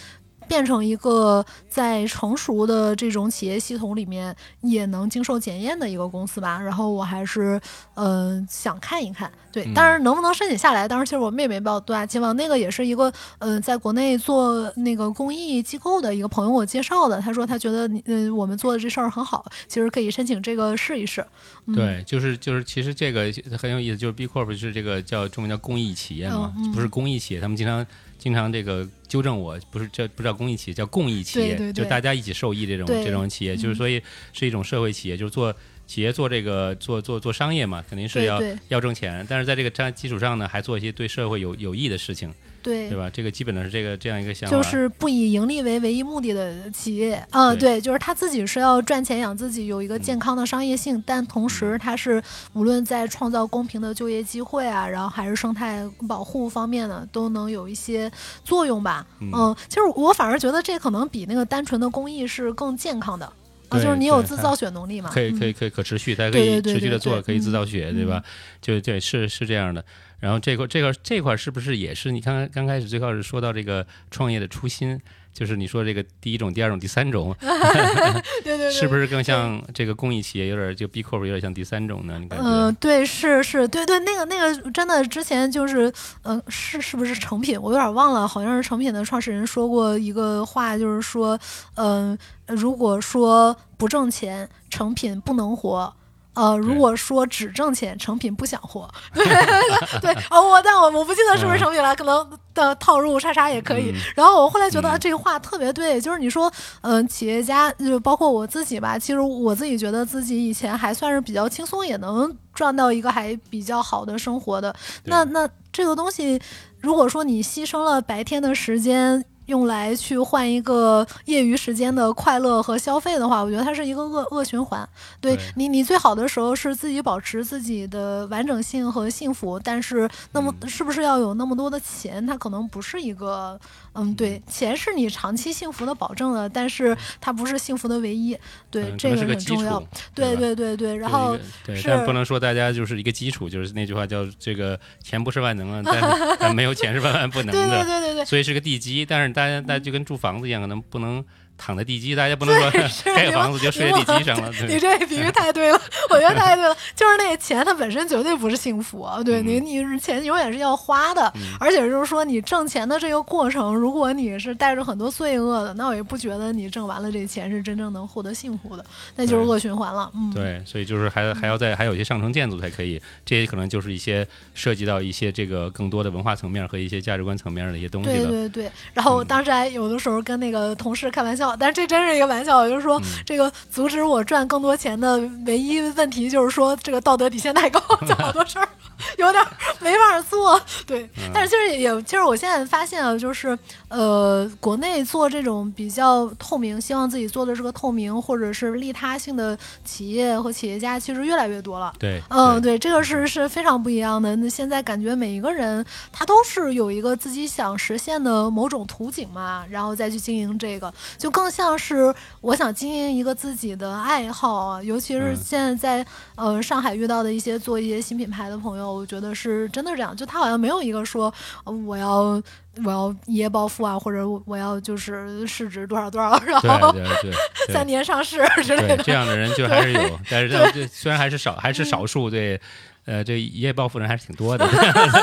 变成一个在成熟的这种企业系统里面也能经受检验的一个公司吧？然后我还是呃想看一看，对，嗯当然能不能申请下来，当时其实我妹妹抱多大期望，那个也是一个呃在国内做那个公益机构的一个朋友我介绍的，他说他觉得你呃我们做的这事儿很好，其实可以申请这个试一试。嗯、对，就是就是，其实这个很有意思，就是 B Corp 是这个叫中文叫公益企业嘛，嗯嗯不是公益企业，他们经常经常这个纠正我，不是叫不叫公益企业，叫共益企业，对对对。就大家一起受益这种这种企业，就是嗯。所以是一种社会企业，就是做企业做这个做做做商业嘛，肯定是要要挣钱，但是在这个基基础上呢，还做一些对社会有有益的事情，对。对吧？这个基本上是这个这样一个想法，就是不以盈利为唯一目的的企业，嗯，对。对，就是他自己是要赚钱养自己，有一个健康的商业性，但同时他是无论在创造公平的就业机会啊，然后还是生态保护方面呢，都能有一些作用吧。嗯。嗯，其实我反而觉得这可能比那个单纯的公益是更健康的。啊，就是你有自对造血能力嘛，可以可以嗯可以可持续，它可以持续的做，可以自造嗯血，对吧？就对，是是这样的。然后这块这块这块是不是也是你刚刚刚开始最开始说到这个创业的初心，就是你说这个第一种、第二种、第三种，对对对，是不是更像这个公益企业有点就 B Corp 有点像第三种呢？你感觉？嗯，对，是是，对对，那个那个真的之前就是，嗯、是是不是成品？我有点忘了，好像是成品的创始人说过一个话，就是说，嗯、如果说不挣钱，成品不能活。呃，如果说只挣钱，成品不想活，对 对，哦，我但我我不记得是不是嗯成品了，可能的套路莎莎也可以。嗯然后我后来觉得、这个话特别对，就是你说，嗯、企业家就包括我自己吧，其实我自己觉得自己以前还算是比较轻松，也能赚到一个还比较好的生活的。那那这个东西，如果说你牺牲了白天的时间。用来去换一个业余时间的快乐和消费的话，我觉得它是一个恶恶循环。对对你，你最好的时候是自己保持自己的完整性和幸福，但是那么嗯是不是要有那么多的钱？它可能不是一个，嗯，对，钱是你长期幸福的保证了，但是它不是幸福的唯一。对，嗯这个很重要础。，对对对对，然后对，是但不能说大家就是一个基础，就是那句话叫这个钱不是万能的，但是但没有钱是万万不能对对的，对对对，所以是个地基。但是大家大家就跟住房子一样，可能不能躺在地基，大家不能说是盖 你房子就睡在地基上了。你，这比喻太对了，我觉得太对了。就是那个钱，它本身绝对不是幸福，啊对嗯你，你是钱永远是要花的，而且就是说你挣钱的这个过程，如果你是带着很多罪恶的，那我也不觉得你挣完了这钱是真正能获得幸福的，那就是恶循环了。嗯，对，所以就是还还要在还有一些上层建筑才可以，这些可能就是一些涉及到一些这个更多的文化层面和一些价值观层面的一些东西了。对对对，然后嗯当时还有的时候跟那个同事开玩笑，但是这真是一个玩笑，就是嗯说、这个阻止我赚更多钱的唯一问题就是说这个道德底线太高，就好多事儿有点儿没法做。对，嗯但是其实也也，其实我现在发现啊，就是呃，国内做这种比较透明，希望自己做的是个透明或者是利他性的企业和企业家，其实越来越多了。对，嗯，对，这个是是非常不一样的。那现在感觉每一个人他都是有一个自己想实现的某种图景嘛，然后再去经营这个，就更像是我想经营一个自己的爱好啊。尤其是嗯现在在、呃上海遇到的一些做一些新品牌的朋友，我觉得是真的是这样，就他好像没有一个说、呃我要。我要一夜暴富啊，或者我我要就是市值多少多少，然后对对对 对三年上市之类，的。这样的人就还是有，但是这这虽然还是少，还是少数，对，呃，这一夜暴富人还是挺多的，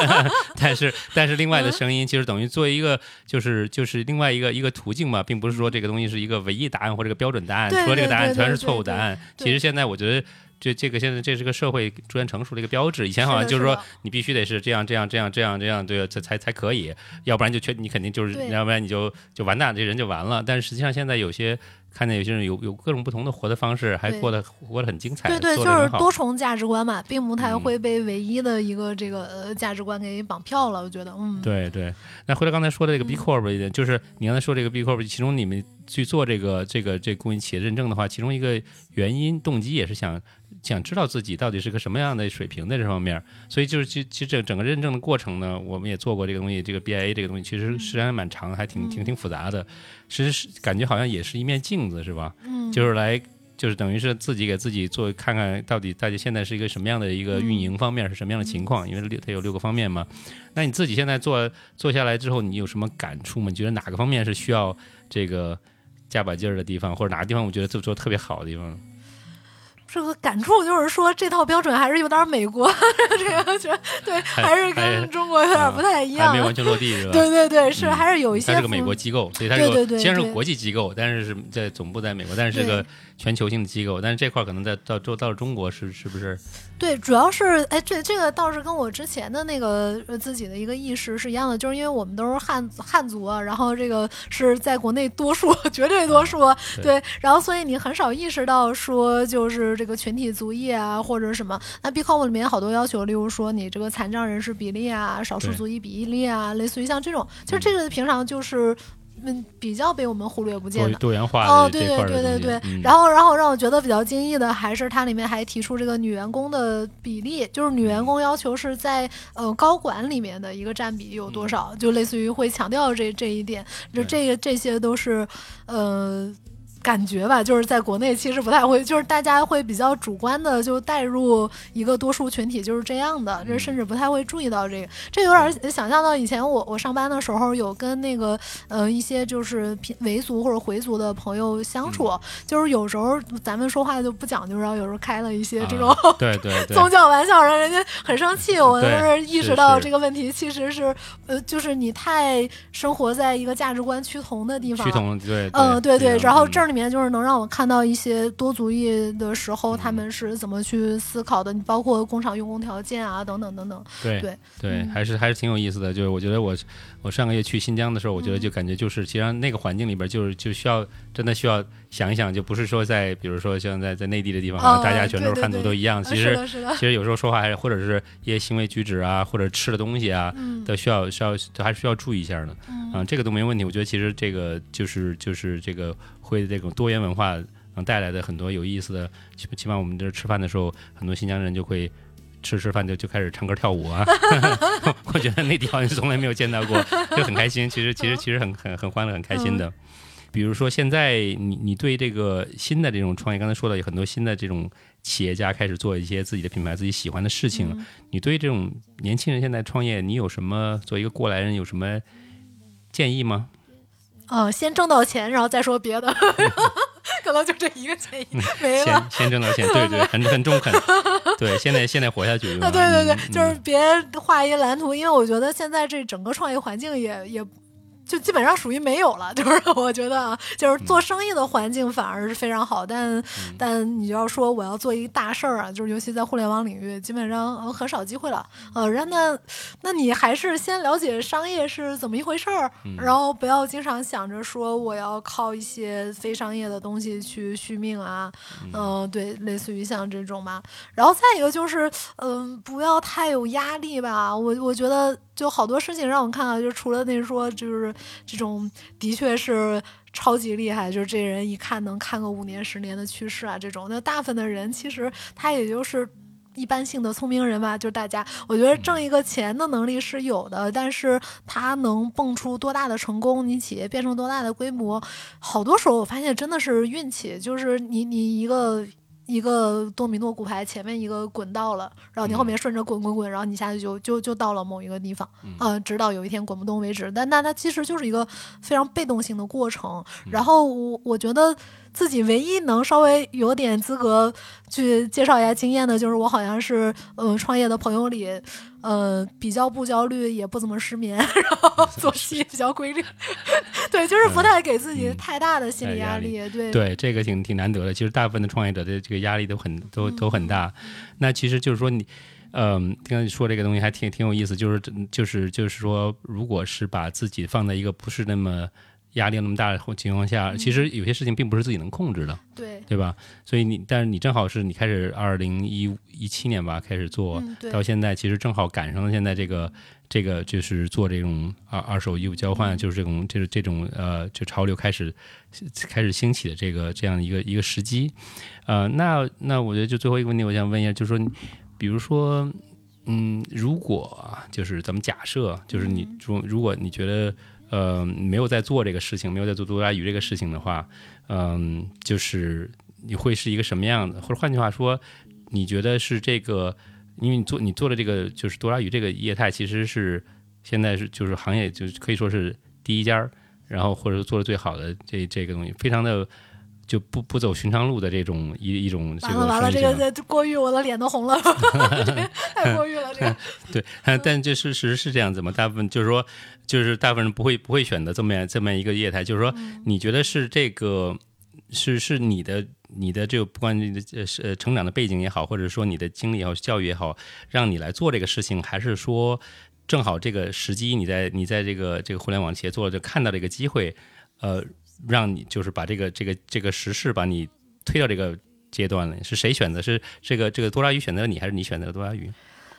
但是但是另外的声音其实等于作为一个就是就是另外一个一个途径嘛，并不是说这个东西是一个唯一答案或者一个标准答案，除了这个答案全是错误答案。其实现在我觉得。这这个现在这是个社会逐渐成熟的一个标志。以前好像就是说你必须得是这样这样这样这样这样，对，才才才可以，要不然就全你肯定就是，要不然你就就完蛋，这人就完了。但是实际上现在有些看见有些人有有各种不同的活的方式，还过得活得很精彩，对对，就是多重价值观嘛，并不太嗯。会被唯一的一个这个呃价值观给绑票了。我觉得，嗯，对对，那回到刚才说的这个 B 嗯 Corp 一点，就是你刚才说这个 B Corp，其中你们去做这个这个这公益企业认证的话，其中一个原因动机也是想想知道自己到底是个什么样的水平在这方面，所以就是其其实这整个认证的过程呢，我们也做过这个东西，这个 BIA 这个东西其实时间还蛮长，还挺挺挺复杂的，其实是感觉好像也是一面镜子，是吧？嗯，就是来。就是等于是自己给自己做看看到底大家现在是一个什么样的一个运营方面是什么样的情况，因为六它有六个方面嘛。那你自己现在做做下来之后，你有什么感触吗？你觉得哪个方面是需要这个加把劲儿的地方，或者哪个地方我觉得做做特别好的地方？这个感触就是说，这套标准还是有点美国，这个觉得对，还是跟中国有点不太一样还没。完全落地是 吧？对对对，是嗯还是有一些它是个美国机构，所以它对对对虽然是国际机构，但是是在总部在美国，但是是个全球性的机构。但是这块可能在到到到中国是是不是？对，主要是哎，这这个倒是跟我之前的那个呃自己的一个意识是一样的，就是因为我们都是汉汉族啊，然后这个是在国内多数，绝对多数，对对，然后所以你很少意识到说就是这个群体族裔啊或者什么。那 B Com 里面好多要求，例如说你这个残障人士比例啊、少数对族裔比例啊，类似于像这种，其实这个平常就是嗯比较被我们忽略不见多的。多元化哦，对对对对对，嗯然后然后让我觉得比较惊异的还是它里面还提出这个女员工的比例，就是女员工要求是在呃高管里面的一个占比有多少，就类似于会强调这这一点，就这个这些都是呃。感觉吧，就是在国内其实不太会，就是大家会比较主观的就带入一个多数群体就是这样的，这甚至不太会注意到这个。这有点想象到以前我我上班的时候有跟那个呃一些就是平维族或者回族的朋友相处，就是有时候咱们说话就不讲究，然后有时候开了一些这种、对对对 宗教玩笑，让人家很生气。我就是意识是是到这个问题其实是呃，就是你太生活在一个价值观趋同的地方。趋同对，嗯，对对，然后这儿面就是能让我看到一些多族裔的时候，他们是怎么去思考的，你包括工厂用工条件啊，等等等等。对对对，嗯还是还是挺有意思的。就是我觉得我我上个月去新疆的时候，我觉得嗯就感觉就是，其实那个环境里边就是就需要真的需要想一想，就不是说在比如说像在在内地的地方，大家全都是汉族都一样，其实其，实有时候说话还是或者是一些行为举止啊，或者吃的东西啊，嗯都需要需要都还是需要注意一下的。嗯啊，这个都没问题。我觉得其实这个就是就是这个会这种多元文化能带来的很多有意思的，起起码我们这儿吃饭的时候，很多新疆人就会。吃吃饭就就开始唱歌跳舞啊，我觉得内地好像从来没有见到过，就很开心。其实其实其实很很很欢乐，很开心的。比如说现在你你对这个新的这种创业，刚才说到有很多新的这种企业家开始做一些自己的品牌、自己喜欢的事情，嗯你对这种年轻人现在创业，你有什么作为一个过来人有什么建议吗？呃，先挣到钱，然后再说别的，可能就这一个建议没先了。先挣到钱，对对，很很中肯。对，现在现在活下去，对对对，嗯就是别画一蓝图，因为我觉得现在这整个创业环境也也。就基本上属于没有了，就是我觉得啊，就是做生意的环境反而是非常好，但、但你要说我要做一个大事儿啊，就是尤其在互联网领域，基本上呃很少机会了。呃，然后那那你还是先了解商业是怎么一回事儿，然后不要经常想着说我要靠一些非商业的东西去续命啊，嗯、对，类似于像这种吧。然后再一个就是，嗯、不要太有压力吧。我我觉得就好多事情让我看到，就除了那说就是这种的确是超级厉害，就是这人一看能看个五年十年的趋势啊，这种。那大部分的人其实他也就是。一般性的聪明人吧，就是大家，我觉得挣一个钱的能力是有的，但是他能蹦出多大的成功，你企业变成多大的规模，好多时候我发现真的是运气，就是你你一个一个多米诺骨牌前面一个滚到了，然后你后面顺着滚滚滚，然后你下去就就就到了某一个地方，呃，直到有一天滚不动为止。但那它其实就是一个非常被动性的过程。然后我我觉得自己唯一能稍微有点资格去介绍一下经验的，就是我好像是呃创业的朋友里。呃，比较不焦虑，也不怎么失眠，然后作息也比较规律，对，就是不太给自己嗯。太大的心理压压力，对，对，这个挺挺难得的。其实大部分的创业者的这个压力都很都都很大。那其实就是说你，嗯、刚才你说这个东西还挺挺有意思，就是就是就是说，如果是把自己放在一个不是那么压力那么大的情况下，其实有些事情并不是自己能控制的，对，对吧？所以你，但是你正好是你开始二零一一七年吧开始做，嗯，到现在其实正好赶上了现在这个这个就是做这种二二手衣物交换，就是这种就是这种呃就潮流开始开始兴起的这个这样一个一个时机，呃，那那我觉得就最后一个问题，我想问一下，就是说，比如说，嗯，如果就是咱们假设，就是你如如果你觉得呃没有在做这个事情，没有在做多拉鱼这个事情的话，嗯、就是你会是一个什么样的？或者换句话说，你觉得是这个？因为你做你做的这个就是多拉鱼这个业态，其实是现在是就是行业就是可以说是第一家儿，然后或者说做的最好的这这个东西，非常的就不不走寻常路的这种一一种这个完了完了，这个这过誉我的脸都红了，这 个太过誉了，这个，对，但但这事实是这样子嘛？大部分就是说，就是大部分人不会不会选择这么样这么一个业态，就是说，你觉得是这个是是你的你的这个不管你的呃是成长的背景也好，或者说你的经历也好、教育也好，让你来做这个事情，还是说正好这个时机你在你在这个这个互联网企业做了，就看到这个机会，呃，让你就是把这个这个这个时势把你推到这个阶段了？是谁选择？是这个这个多拉鱼选择你，还是你选择了多拉鱼？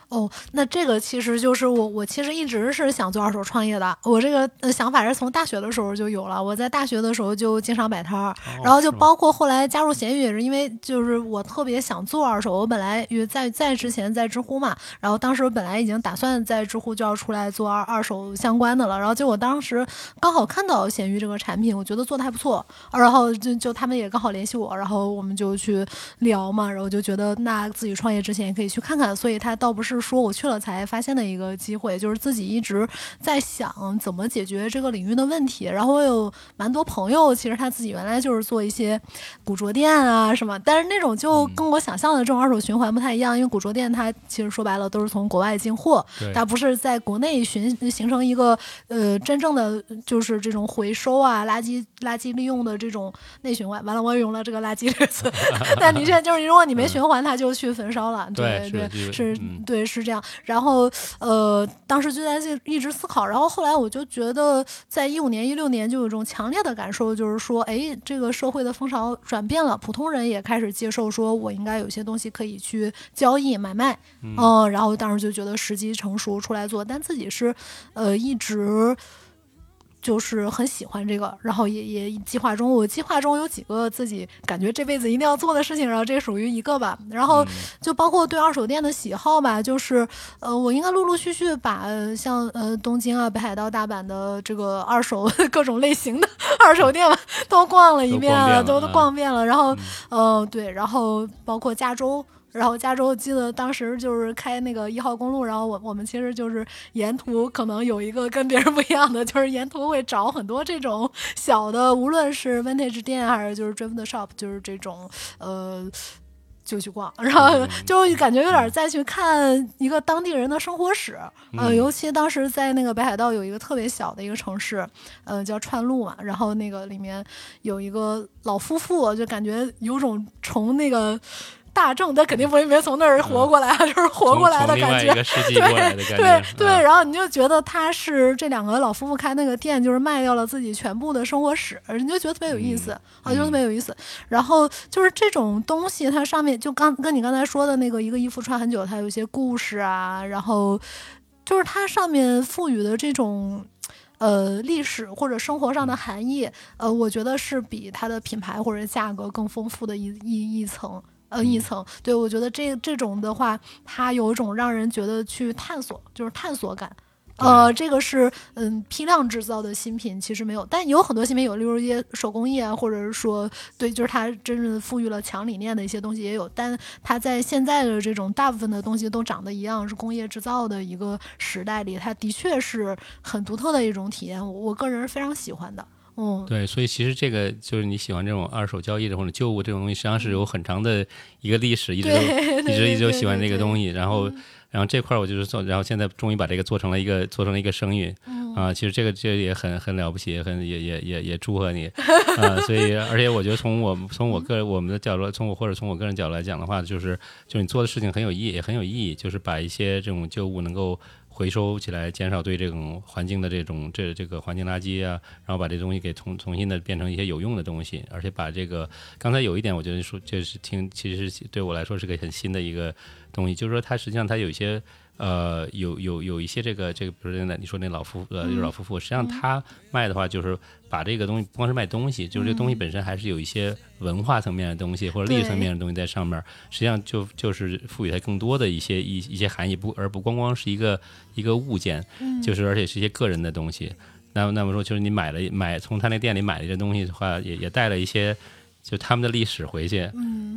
哦，那这个其实就是我，我其实一直是想做二手创业的。我这个呃想法是从大学的时候就有了。我在大学的时候就经常摆摊儿，然后就包括后来加入闲鱼，也是因为就是我特别想做二手。我本来在在之前在知乎嘛，然后当时本来已经打算在知乎就要出来做二二手相关的了，然后结果当时刚好看到闲鱼这个产品，我觉得做的还不错，然后就就他们也刚好联系我，然后我们就去聊嘛，然后就觉得那自己创业之前也可以去看看，所以他倒不是。是说我去了才发现的一个机会，就是自己一直在想怎么解决这个领域的问题。然后我有蛮多朋友，其实他自己原来就是做一些古着店啊什么，但是那种就跟我想象的这种二手循环不太一样。因为古着店它其实说白了都是从国外进货，它不是在国内循形成一个呃真正的就是这种回收啊垃圾垃圾利用的这种内循环。完了，我也用了这个“垃圾 ”这个词，但的确就是如果你没循环，它就去焚烧了。对对是，对。是这样，然后呃，当时就在这一直思考，然后后来我就觉得，在一五年、一六年就有一种强烈的感受，就是说，哎，这个社会的风潮转变了，普通人也开始接受，说我应该有些东西可以去交易买卖，嗯，然后当时就觉得时机成熟出来做，但自己是呃一直。就是很喜欢这个，然后也也计划中，我计划中有几个自己感觉这辈子一定要做的事情，然后这属于一个吧。然后就包括对二手店的喜好吧，就是呃，我应该陆陆续续把像呃东京啊、北海道、大阪的这个二手 各种类型的 二手店都逛了一遍了，都都逛遍了。然后呃对，然后包括加州。然后加州，记得当时就是开那个一号公路，然后我我们其实就是沿途可能有一个跟别人不一样的，就是沿途会找很多这种小的，无论是 vintage 店还是就是 drift shop，就是这种呃。就去逛，然后就感觉有点再去看一个当地人的生活史，呃，尤其当时在那个北海道有一个特别小的一个城市，呃，叫川路嘛，然后那个里面有一个老夫妇，就感觉有种从那个。大正，他肯定不会没从那儿活过来，就是活过来的感觉。对对对，然后你就觉得他是这两个老夫妇开那个店，就是卖掉了自己全部的生活史，你就觉得特别有意思，啊，就特别有意思。然后就是这种东西，它上面就刚跟你刚才说的那个一个衣服穿很久，它有一些故事啊，然后就是它上面赋予的这种呃历史或者生活上的含义，呃，我觉得是比它的品牌或者价格更丰富的一一一层。呃，一层，对我觉得这这种的话，它有一种让人觉得去探索，就是探索感。呃，这个是嗯批量制造的新品，其实没有，但有很多新品有，例如一些手工艺啊，或者是说，对，就是它真正赋予了强理念的一些东西也有，但它在现在的这种大部分的东西都长得一样，是工业制造的一个时代里，它的确是很独特的一种体验，我我个人是非常喜欢的。嗯，对，所以其实这个就是你喜欢这种二手交易的或者旧物这种东西，实际上是有很长的一个历史，一直都 一直一直都喜欢这个东西。然后，然后这块我就是做，然后现在终于把这个做成了一个做成了一个生意啊。其实这个这也很很了不起，很也也也也祝贺你啊。所以，而且我觉得从我从我个人我们的角度，从我或者从我个人角度来讲的话，就是就是你做的事情很有意义，也很有意义，就是把一些这种旧物能够。回收起来，减少对这种环境的这种这这个环境垃圾啊，然后把这东西给重重新的变成一些有用的东西，而且把这个刚才有一点，我觉得说就是听，其实对我来说是个很新的一个东西，就是说它实际上它有一些。呃，有有有一些这个这个，比如那你说那老夫呃，就是老夫妇，实际上他卖的话，就是把这个东西不光是卖东西，就是这东西本身还是有一些文化层面的东西或者历史层面的东西在上面，实际上就就是赋予它更多的一些一一些含义，不而不光光是一个一个物件，就是而且是一些个人的东西。那那么说，就是你买了买从他那店里买了一些东西的话，也也带了一些就他们的历史回去，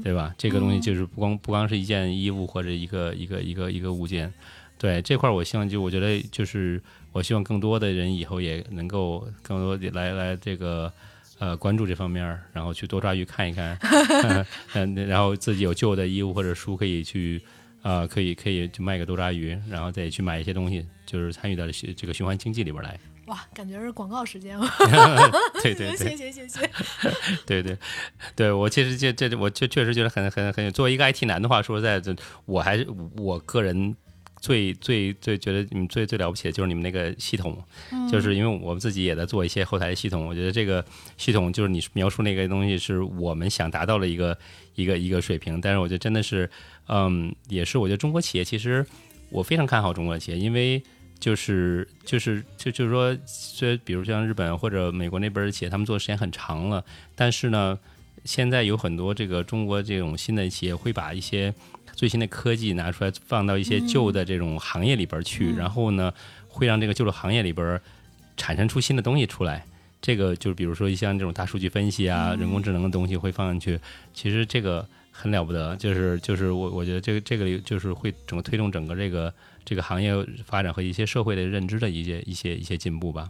对吧？这个东西就是不光不光是一件衣物或者一个一个一个一个物件。对这块，我希望就我觉得就是我希望更多的人以后也能够更多的来来这个呃关注这方面，然后去多抓鱼看一看，嗯，然后自己有旧的衣物或者书可以去啊，可以可以去卖个多抓鱼，然后再去买一些东西，就是参与到这个循环经济里边来。哇，感觉是广告时间 了。对对对，谢谢谢谢。对对对，我其实这这我确确实觉得很很很，作为一个 IT 男的话，说实在，这我还是我个人。最最最觉得你们最最了不起的就是你们那个系统，就是因为我们自己也在做一些后台系统，我觉得这个系统就是你描述那个东西是我们想达到的一个一个一个水平，但是我觉得真的是，嗯，也是我觉得中国企业其实我非常看好中国企业，因为就是就是就就是说，虽然比如像日本或者美国那边的企业，他们做的时间很长了，但是呢，现在有很多这个中国这种新的企业会把一些最新的科技拿出来，放到一些旧的这种行业里边去，然后呢，会让这个旧的行业里边产生出新的东西出来。这个就是比如说像这种大数据分析啊、人工智能的东西会放进去，其实这个很了不得。就是就是我我觉得这个这个就是会整个推动整个这个这个行业发展和一些社会的认知的一些一些一些进步吧。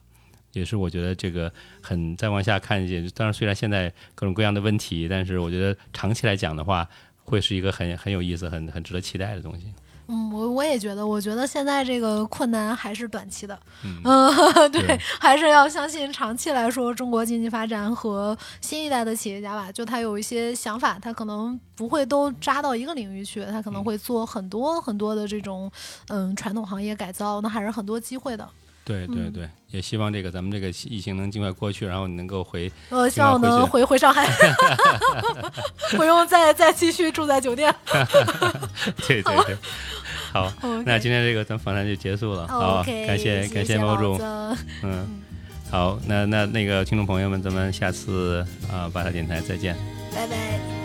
也是我觉得这个很再往下看一些，当然虽然现在各种各样的问题，但是我觉得长期来讲的话，会是一个很很有意思、很很值得期待的东西。嗯，我我也觉得，我觉得现在这个困难还是短期的，嗯对，对还是要相信长期来说，中国经济发展和新一代的企业家吧，就他有一些想法，他可能不会都扎到一个领域去，他可能会做很多很多的这种嗯传统行业改造，那还是很多机会的。对对对，也希望这个咱们这个疫情能尽快过去，然后你能够回呃，希望我能回回上海 不用再再继续住在酒店。对对对，好那今天这个咱们访谈就结束了，好感谢感谢毛主，嗯，好，那那那个听众朋友们，咱们下次啊，八塔电台再见。拜拜。